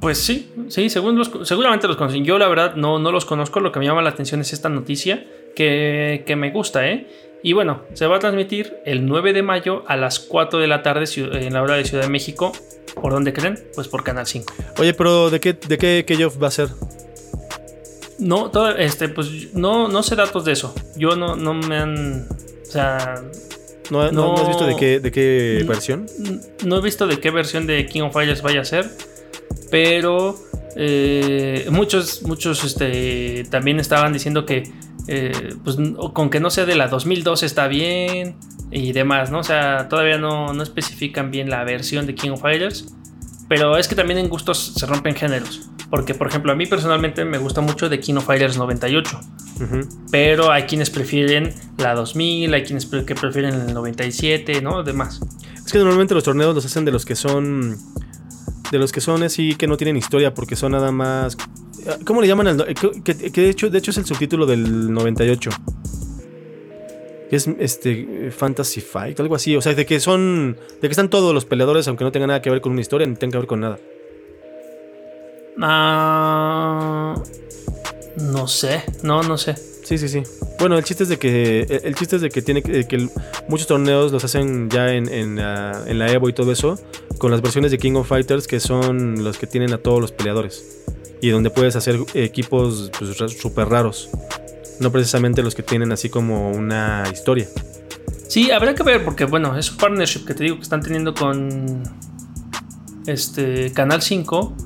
Pues sí, sí, según seguramente los conocen. Yo la verdad no, no los conozco, lo que me llama la atención es esta noticia que, me gusta, ¿eh? Y bueno, se va a transmitir el 9 de mayo a las 4 de la tarde en la hora de Ciudad de México. ¿Por dónde creen? Pues por Canal 5. Oye, pero ¿de qué, de qué, qué va a ser? No, todo, este, pues no, no sé datos de eso. Yo no, no me han. O sea. ¿No, no, has visto de qué, de qué versión? No he visto de qué versión de King of Fighters vaya a ser pero eh, muchos, muchos este, también estaban diciendo que eh, pues, con que no sea de la 2002 está bien y demás, ¿no? O sea, todavía no, no especifican bien la versión de King of Fighters, pero es que también en gustos se rompen géneros. Porque, por ejemplo, a mí personalmente me gusta mucho de King of Fighters 98. Pero hay quienes prefieren la 2000, hay quienes que prefieren el 97, ¿no? Demás. Es que normalmente los torneos los hacen de los que son de los que son así que no tienen historia porque son nada más ¿Cómo le llaman al que, de hecho de hecho es el subtítulo del 98? Que es este Fantasy Fight, algo así, o sea, de que son de que están todos los peleadores aunque no tengan nada que ver con una historia, ni tengan que ver con nada. Ah, no sé, no, no sé. Sí, sí, sí. Bueno, el chiste es de que el chiste es de que tiene que, muchos torneos los hacen ya en, en, en, la Evo y todo eso con las versiones de King of Fighters que son los que tienen a todos los peleadores y donde puedes hacer equipos pues, súper raros, no precisamente los que tienen así como una historia. Sí, habrá que ver porque bueno, es un partnership que te digo que están teniendo con este Canal 5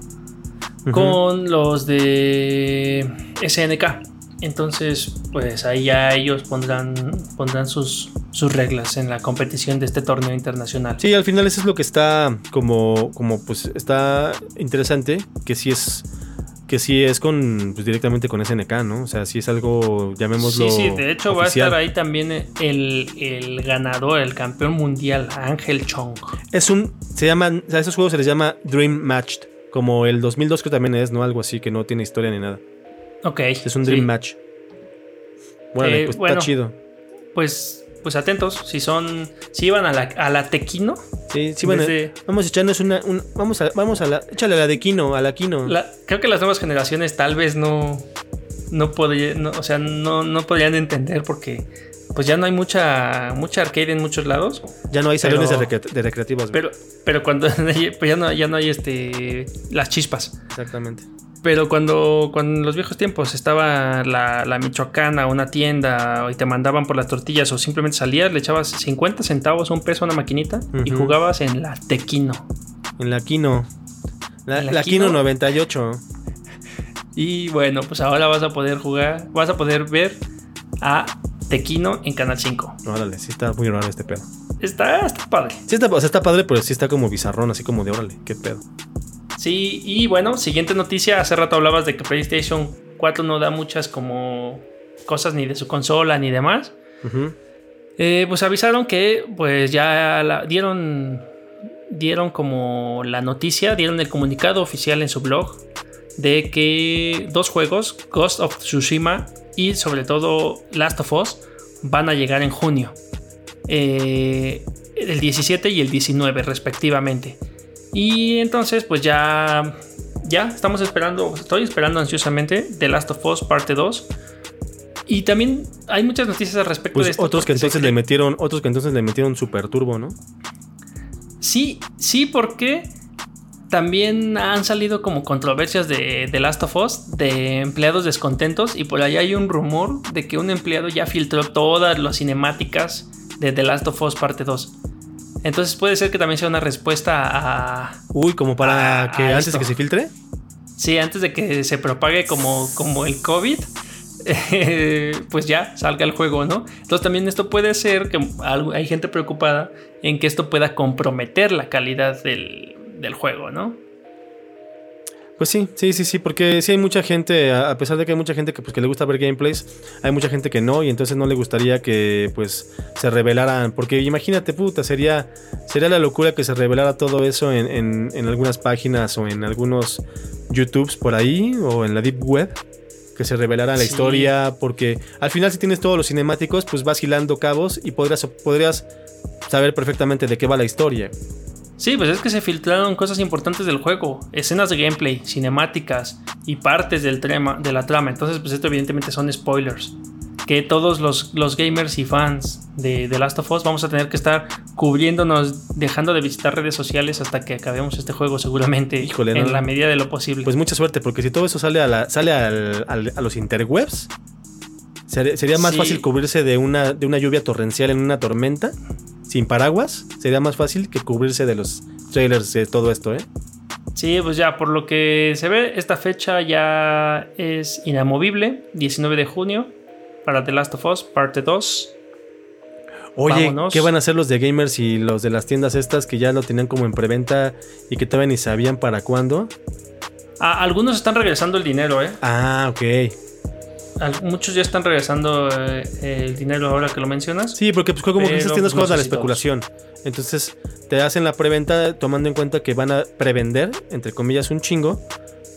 con los de SNK. Entonces, pues ahí ya ellos pondrán, pondrán sus, sus reglas en la competición de este torneo internacional. Sí, al final eso es lo que está como, como pues está interesante, que sí es que sí es con pues, directamente con SNK, ¿no? O sea, sí es algo, llamémoslo. Sí, sí, de hecho va a estar ahí también el, el, ganador, el campeón mundial, Ángel Chong. Es un, se llaman, a esos juegos se les llama Dream Matched, como el 2002 que también es, ¿no? Algo así que no tiene historia ni nada. Ok. Es un Dream Match. Bueno, eh, pues está chido. Pues pues atentos. Si son, si iban a la, a la Tequino. Sí, sí, bueno. Desde- Vamos echarnos una. un- vamos, a, vamos a la. Échale a la de Kino, a la Kino. la- creo que las nuevas generaciones tal vez no, no podrían, no, o sea, no, no podrían entender porque pues ya no hay mucha, mucha arcade en muchos lados. ya no hay salones pero- de, recre- de recreativos. Pero, pero cuando pues ya no, ya no hay este las chispas. Exactamente. Pero cuando, cuando en los viejos tiempos estaba la, la Michoacana, una tienda, y te mandaban por las tortillas, o simplemente salías, le echabas 50 centavos, un peso a una maquinita, y jugabas en la Tequino. En la Kino. La, ¿En la la Kino? 98. Y bueno, pues ahora vas a poder jugar, vas a poder ver a Tequino en Canal 5. Órale, sí está muy raro este pedo. Está, está padre. Sí está, o sea, está padre, pero sí está como bizarrón, así como de órale, qué pedo. Sí, y bueno, siguiente noticia. Hace rato hablabas de que PlayStation 4 no da muchas como cosas ni de su consola ni demás. Eh, pues avisaron que pues ya la- dieron dieron como la noticia, dieron el comunicado oficial en su blog de que dos juegos, Ghost of Tsushima y sobre todo Last of Us, van a llegar en junio. Eh, el 17 y el 19 respectivamente. Y entonces pues ya ya estamos esperando, estoy esperando ansiosamente The Last of Us parte 2. Y también hay muchas noticias al respecto de Pues esto. otros que entonces le metieron, otros que entonces le metieron super turbo, ¿no? Sí, sí, porque también han salido como controversias de The Last of Us de empleados descontentos y por ahí hay un rumor de que un empleado ya filtró todas las cinemáticas de The Last of Us parte 2. Entonces puede ser que también sea una respuesta a... Uy, como para que a antes esto. de que se filtre. Sí, antes de que se propague como, como el COVID, eh, pues ya salga el juego, ¿no? Entonces también esto puede ser que algo- hay gente preocupada en que esto pueda comprometer la calidad del, del juego, ¿no? Pues sí, sí, sí, sí, porque sí hay mucha gente, a pesar de que hay mucha gente que, pues, que le gusta ver gameplays, hay mucha gente que no, y entonces no le gustaría que pues se revelaran, porque imagínate, puta, sería, sería la locura que se revelara todo eso en, en- en algunas páginas o en algunos YouTubes por ahí, o en la Deep Web, que se revelara la Sí. historia, porque al final si tienes todos los cinemáticos, pues vas hilando cabos y podrías, podrías saber perfectamente de qué va la historia. Sí, pues es que se filtraron cosas importantes del juego, escenas de gameplay, cinemáticas y partes del trama, de la trama. Entonces, pues esto evidentemente son spoilers. Que todos los, los gamers y fans de The Last of Us vamos a tener que estar cubriéndonos, dejando de visitar redes sociales hasta que acabemos este juego seguramente Híjole, en no. la medida de lo posible. Pues mucha suerte, porque si todo eso sale a, la, sale al- al- a los interwebs, ser- sería más Sí. fácil cubrirse de una, de una lluvia torrencial en una tormenta, sin paraguas, sería más fácil que cubrirse de los trailers de todo esto, ¿eh? Sí, pues ya, por lo que se ve, esta fecha ya es inamovible, 19 de junio, para The Last of Us, parte 2. Oye, Vámonos. ¿qué van a hacer los de gamers y los de las tiendas estas que ya lo tenían como en preventa y que todavía ni sabían para cuándo? Ah, algunos están regresando el dinero, ¿eh? Ah, ok. Muchos ya están regresando eh, el dinero ahora que lo mencionas. Sí, porque pues como que esas tiendas juegan a la especulación. Entonces te hacen la preventa tomando en cuenta que van a prevender, entre comillas, un chingo.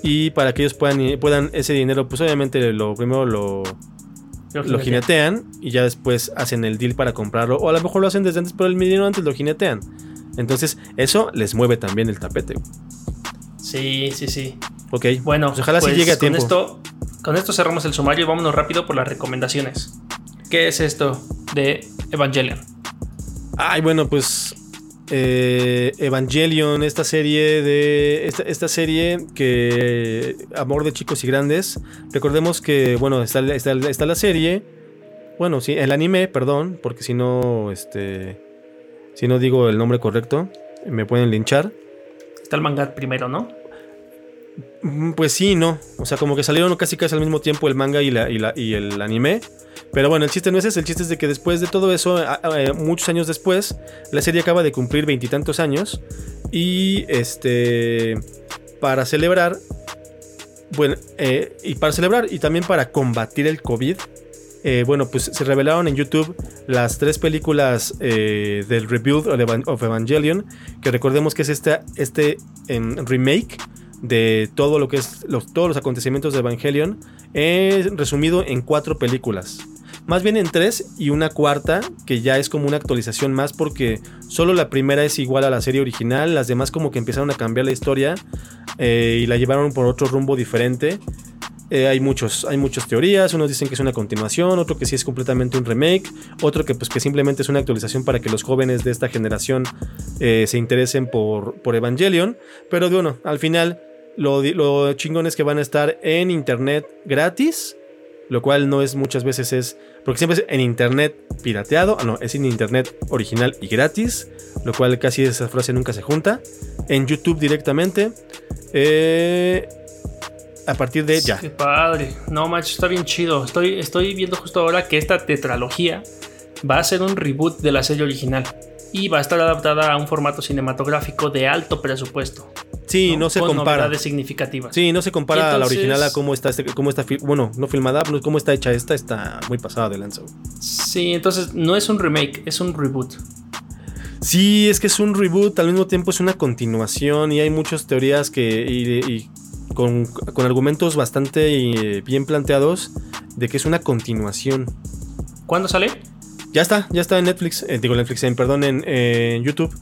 Y para que ellos puedan, puedan ese dinero, pues obviamente lo primero lo, lo jinetean y ya después hacen el deal para comprarlo. O a lo mejor lo hacen desde antes, pero el dinero antes lo jinetean. Entonces eso les mueve también el tapete. Sí, sí, sí. Ok. Bueno, Pues ojalá sí pues, llegue a con tiempo. Esto, con esto cerramos el sumario y vámonos rápido por las recomendaciones. ¿Qué es esto de Evangelion? Ay, bueno, pues eh, Evangelion, esta serie de esta, esta serie que amor de chicos y grandes. Recordemos que bueno está, está, está la serie, bueno sí el anime, perdón, porque si no este si no digo el nombre correcto me pueden linchar. Está el manga primero, ¿no? Mm, Pues sí, no. O sea, como que salieron casi casi al mismo tiempo el manga y, la, y, el anime. Pero bueno, el chiste no es ese. El chiste es de que después de todo eso, eh, muchos años después, la serie acaba de cumplir veintitantos años. Y este. Para celebrar. Bueno, eh, y para celebrar y también para combatir el COVID. eh, bueno, pues se revelaron en YouTube las tres películas del Rebuild of Evan- of Evangelion. Que recordemos que es esta, este em, remake de todo lo que es los, todos los acontecimientos de Evangelion, eh, resumido en cuatro películas. Más bien en tres y una cuarta, que ya es como una actualización más porque solo la primera es igual a la serie original, las demás como que empezaron a cambiar la historia eh, y la llevaron por otro rumbo diferente. Eh, hay, muchos, hay muchas teorías, unos dicen que es una continuación, otro que sí es completamente un remake, otro que pues que simplemente es una actualización para que los jóvenes de esta generación eh, se interesen por, por Evangelion. Pero bueno, al final lo, lo chingón es que van a estar en internet gratis, lo cual no es muchas veces es, porque siempre es en internet pirateado, ah, no, es en internet original y gratis, lo cual casi esa frase nunca se junta, en YouTube directamente. Eh, a partir de ya. Qué padre. No, macho, está bien chido. Estoy, estoy viendo justo ahora que esta tetralogía va a ser un reboot de la serie original. Y va a estar adaptada a un formato cinematográfico de alto presupuesto. Sí, no, se Con compara. novedades significativas. Sí, no se compara a la original a cómo está, este- cómo está, bueno, no filmada, no, cómo está hecha esta, está muy pasada de lanza. Sí, entonces no es un remake, es un reboot. Sí, es que es un reboot, al mismo tiempo es una continuación y hay muchas teorías que y, y con, con argumentos bastante eh, bien planteados de que es una continuación. ¿Cuándo sale? Ya está, ya está en Netflix, eh, digo Netflix, en, perdón, en, eh, en YouTube.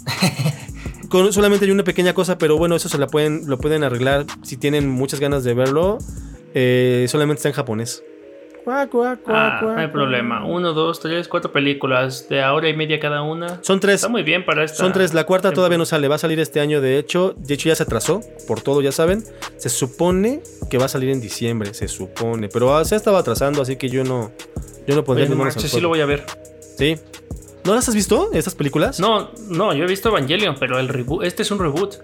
Con, solamente hay una pequeña cosa, pero bueno, eso se la pueden, lo pueden arreglar si tienen muchas ganas de verlo. eh, solamente está en japonés. Cuac, cuac, cuac, Ah, no hay problema. Uno, dos, tres, cuatro películas de hora y media cada una. Son tres. Está muy bien para esta. Son tres, la cuarta todavía no sale, va a salir este año de hecho, de hecho ya se atrasó, por todo ya saben, se supone que va a salir en diciembre, se supone, pero ah, se estaba atrasando, así que yo no, yo no pondría Oye, no manches, sí lo voy a ver. Sí. ¿No las has visto, estas películas? No, no, yo he visto Evangelion, pero el reboot, este es un reboot.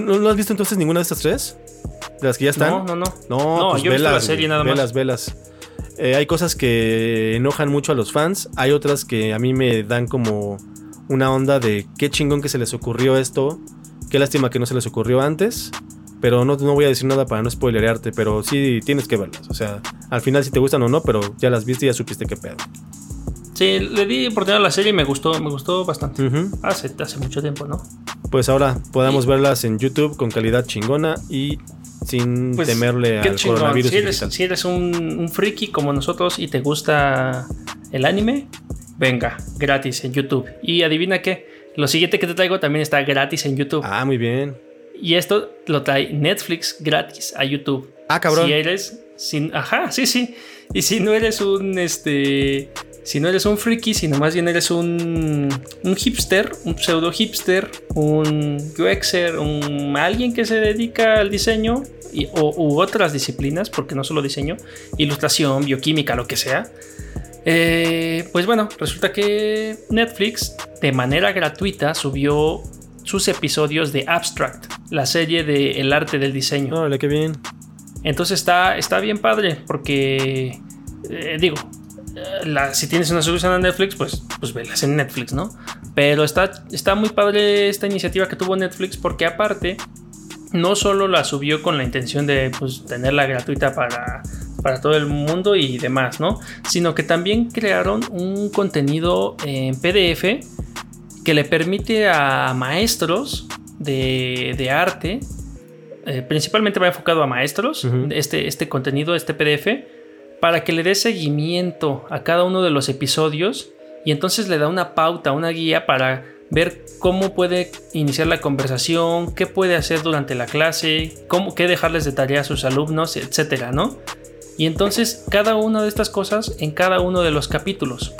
¿No, no has visto entonces ninguna de estas tres? ¿De las que ya están? No, no, no. No, No, pues yo he visto la serie nada más. velas, velas. Eh, hay cosas que enojan mucho a los fans, hay otras que a mí me dan como una onda de qué chingón que se les ocurrió esto, qué lástima que no se les ocurrió antes, pero no, no voy a decir nada para no spoilerearte, pero sí tienes que verlas, o sea, al final si te gustan o no, pero ya las viste y ya supiste qué pedo. Sí, le di oportunidad a la serie y me gustó, me gustó bastante. Hace, hace mucho tiempo, ¿no? Pues ahora podamos verlas en YouTube con calidad chingona y sin Pues, temerle al chingón. coronavirus. Si eres, digital. si eres un, un friki como nosotros y te gusta el anime, venga, gratis en YouTube. Y adivina qué, lo siguiente que te traigo también está gratis en YouTube. Ah, muy bien. Y esto lo trae Netflix gratis a YouTube. Ah, cabrón. Si eres. Sin, ajá, sí, sí. Y si no eres un. Este. Si no eres un friki, sino más bien eres un, un hipster, un pseudo hipster, un UXer, un alguien que se dedica al diseño y, o, u otras disciplinas, porque no solo diseño, ilustración, bioquímica, lo que sea. Eh, pues bueno, resulta que Netflix de manera gratuita subió sus episodios de Abstract, la serie de El arte del diseño. Órale, qué bien. Entonces está, está bien padre porque, eh, digo, la- si tienes una solución a Netflix, pues, pues velas en Netflix, ¿no? Pero está, está muy padre esta iniciativa que tuvo Netflix porque aparte, no solo la subió con la intención de pues, tenerla gratuita para, para todo el mundo y demás, ¿no? Sino que también crearon un contenido en PDF que le permite a maestros de, de arte, eh, principalmente va enfocado a maestros, este, este contenido, este PDF, para que le dé seguimiento a cada uno de los episodios y entonces le da una pauta, una guía para ver cómo puede iniciar la conversación, qué puede hacer durante la clase, cómo, qué dejarles de tarea a sus alumnos, etcétera, ¿no? Y entonces cada una de estas cosas en cada uno de los capítulos.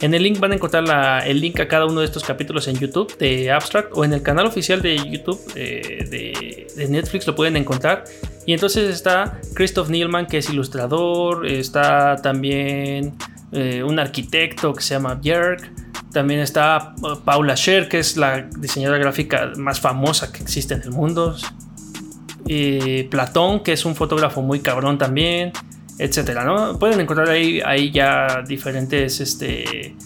En el link van a encontrar el link a cada uno de estos capítulos en YouTube de Abstract o en el canal oficial de YouTube eh, de Netflix lo pueden encontrar. Y entonces está Christoph Nielman, que es ilustrador, está también eh, un arquitecto que se llama Björk, también está uh, Paula Scher, que es la diseñadora gráfica más famosa que existe en el mundo, y Platón, que es un fotógrafo muy cabrón también, etcétera, ¿no? Pueden encontrar ahí, ahí ya diferentes este,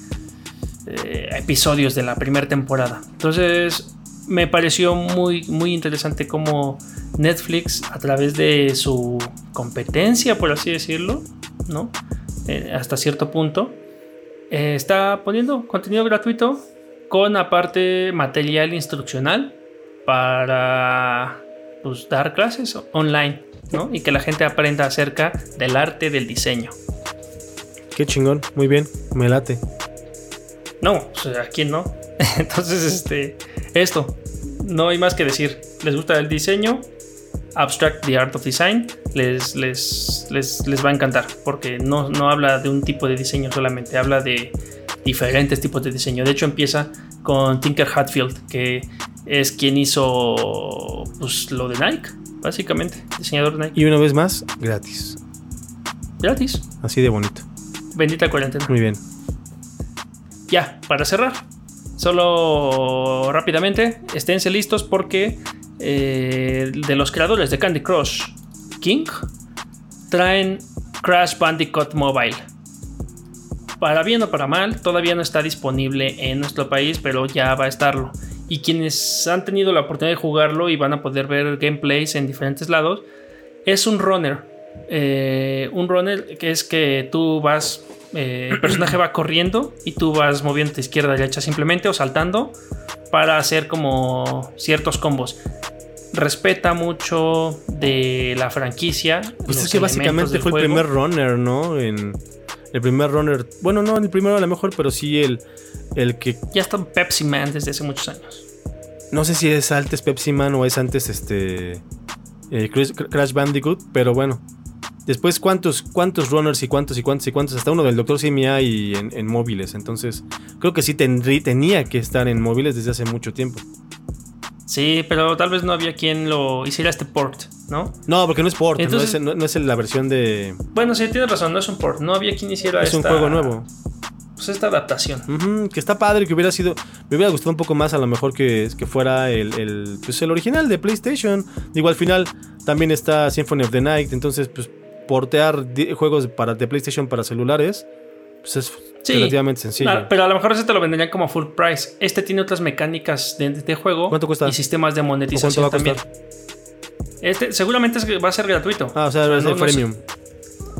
eh, episodios de la primera temporada. Entonces, me pareció muy, muy interesante cómo Netflix, a través de su competencia, por así decirlo, ¿no? Eh, hasta cierto punto, eh, está poniendo contenido gratuito con aparte material instruccional para pues, dar clases online, ¿no? Y que la gente aprenda acerca del arte del diseño. Qué chingón, muy bien, me late. No, o sea, ¿quién no? Entonces, este, esto, no hay más que decir. ¿Les gusta el diseño? Abstract the Art of Design les, les, les, va a encantar porque no, no habla de un tipo de diseño solamente, habla de diferentes tipos de diseño. De hecho, empieza con Tinker Hatfield, que es quien hizo pues, lo de Nike, básicamente, diseñador de Nike. Y una vez más, gratis. Gratis. Así de bonito. Bendita cuarentena. Muy bien. Ya, para cerrar, solo rápidamente, esténse listos porque eh, de los creadores de Candy Crush King traen Crash Bandicoot Mobile. Para bien o para mal, todavía no está disponible en nuestro país, pero ya va a estarlo. Y quienes han tenido la oportunidad de jugarlo y van a poder ver gameplays en diferentes lados, es un runner. Eh, un runner que es que tú vas, eh, el personaje va corriendo y tú vas moviendo de izquierda a derecha simplemente o saltando para hacer como ciertos combos respeta mucho de la franquicia. Pues es que básicamente fue el primer runner, ¿no? En el primer runner, bueno, no el primero a lo mejor, pero sí el, el que... Ya está Pepsi Man desde hace muchos años. No sé si es antes Pepsi Man o es antes este eh, Crash Bandicoot, pero bueno. Después, ¿cuántos, ¿cuántos runners y cuántos y cuántos y cuántos? Hasta uno del Dr. Simi hay en, en, móviles. Entonces, creo que sí tenía que estar en móviles desde hace mucho tiempo. Sí, pero tal vez no había quien lo hiciera este port, ¿no? No, porque no es port, no, es, la versión de. Bueno, sí, tienes razón, no es un port. No había quien hiciera Es un juego nuevo. Pues esta adaptación. que está padre, que hubiera sido. Me hubiera gustado un poco más a lo mejor que, que fuera el, el, pues el original de PlayStation. Digo, al final también está Symphony of the Night. Entonces, pues portear juegos para, de PlayStation para celulares pues es relativamente sencillo. pero a lo mejor ese te lo venderían como full price. Este tiene otras mecánicas de, juego. ¿Cuánto cuesta? Y sistemas de monetización va también. Este seguramente va a ser gratuito. Ah, o sea, va a ser freemium.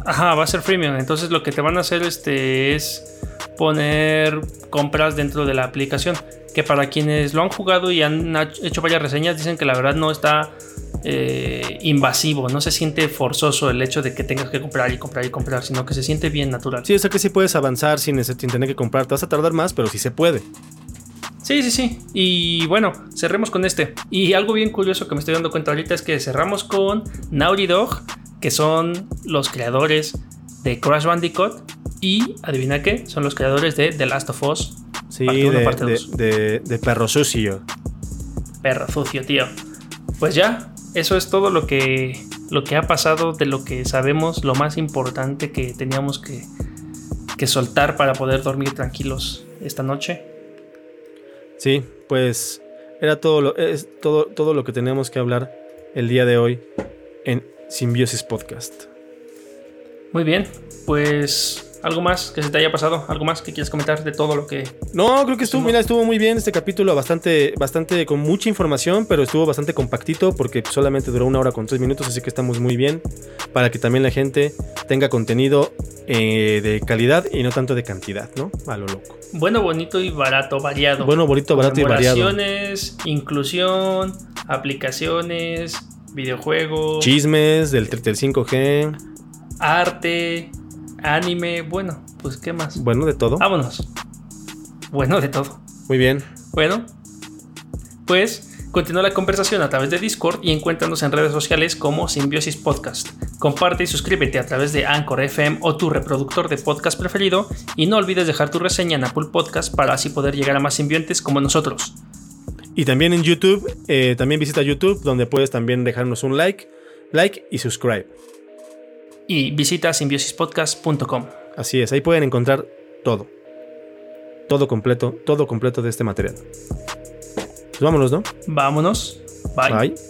Ajá, va a ser freemium. Entonces lo que te van a hacer este es poner compras dentro de la aplicación. Que para quienes lo han jugado y han hecho varias reseñas, dicen que la verdad no está eh, invasivo, no se siente forzoso el hecho de que tengas que comprar y comprar y comprar, sino que se siente bien natural. Sí, o sea que sí puedes avanzar sin, tener que comprar, te vas a tardar más, pero sí se puede. Sí, sí, sí. Y bueno, cerremos con este. Y algo bien curioso que me estoy dando cuenta ahorita es que cerramos con Naughty Dog, que son los creadores de Crash Bandicoot. Y adivina qué, son los creadores de The Last of Us. Sí, de, de, de perro sucio. Perro sucio, tío. Pues ya, eso es todo lo que, lo que ha pasado, de lo que sabemos, lo más importante que teníamos que, que soltar para poder dormir tranquilos esta noche. Sí, pues era todo lo, es todo, todo lo que tenemos que hablar el día de hoy en Simbiosis Podcast. Muy bien, pues ¿Algo más que se te haya pasado? ¿Algo más que quieras comentar de todo lo que.? No, creo que estuvo, mira, estuvo muy bien este capítulo, bastante, bastante con mucha información, pero estuvo bastante compactito porque solamente duró una hora con tres minutos, así que estamos muy bien para que también la gente tenga contenido eh, de calidad y no tanto de cantidad, ¿no? A lo loco. Bueno, bonito y barato, variado. Bueno, bonito, barato y variado. inclusión, aplicaciones, videojuegos. Chismes del, del 5G. Arte, anime, bueno, pues ¿qué más? Bueno, de todo. Vámonos. Bueno, de todo. Muy bien. Bueno, pues continúa la conversación a través de Discord y encuéntranos en redes sociales como Simbiosis Podcast. Comparte y suscríbete a través de Anchor FM o tu reproductor de podcast preferido y no olvides dejar tu reseña en Apple Podcast para así poder llegar a más simbiontes como nosotros. Y también en YouTube, eh, también visita YouTube donde puedes también dejarnos un like, like y subscribe y visita simbiosispodcast.com. Así es, ahí pueden encontrar todo. Todo completo, todo completo de este material. Pues vámonos, ¿no? Vámonos. Bye. Bye.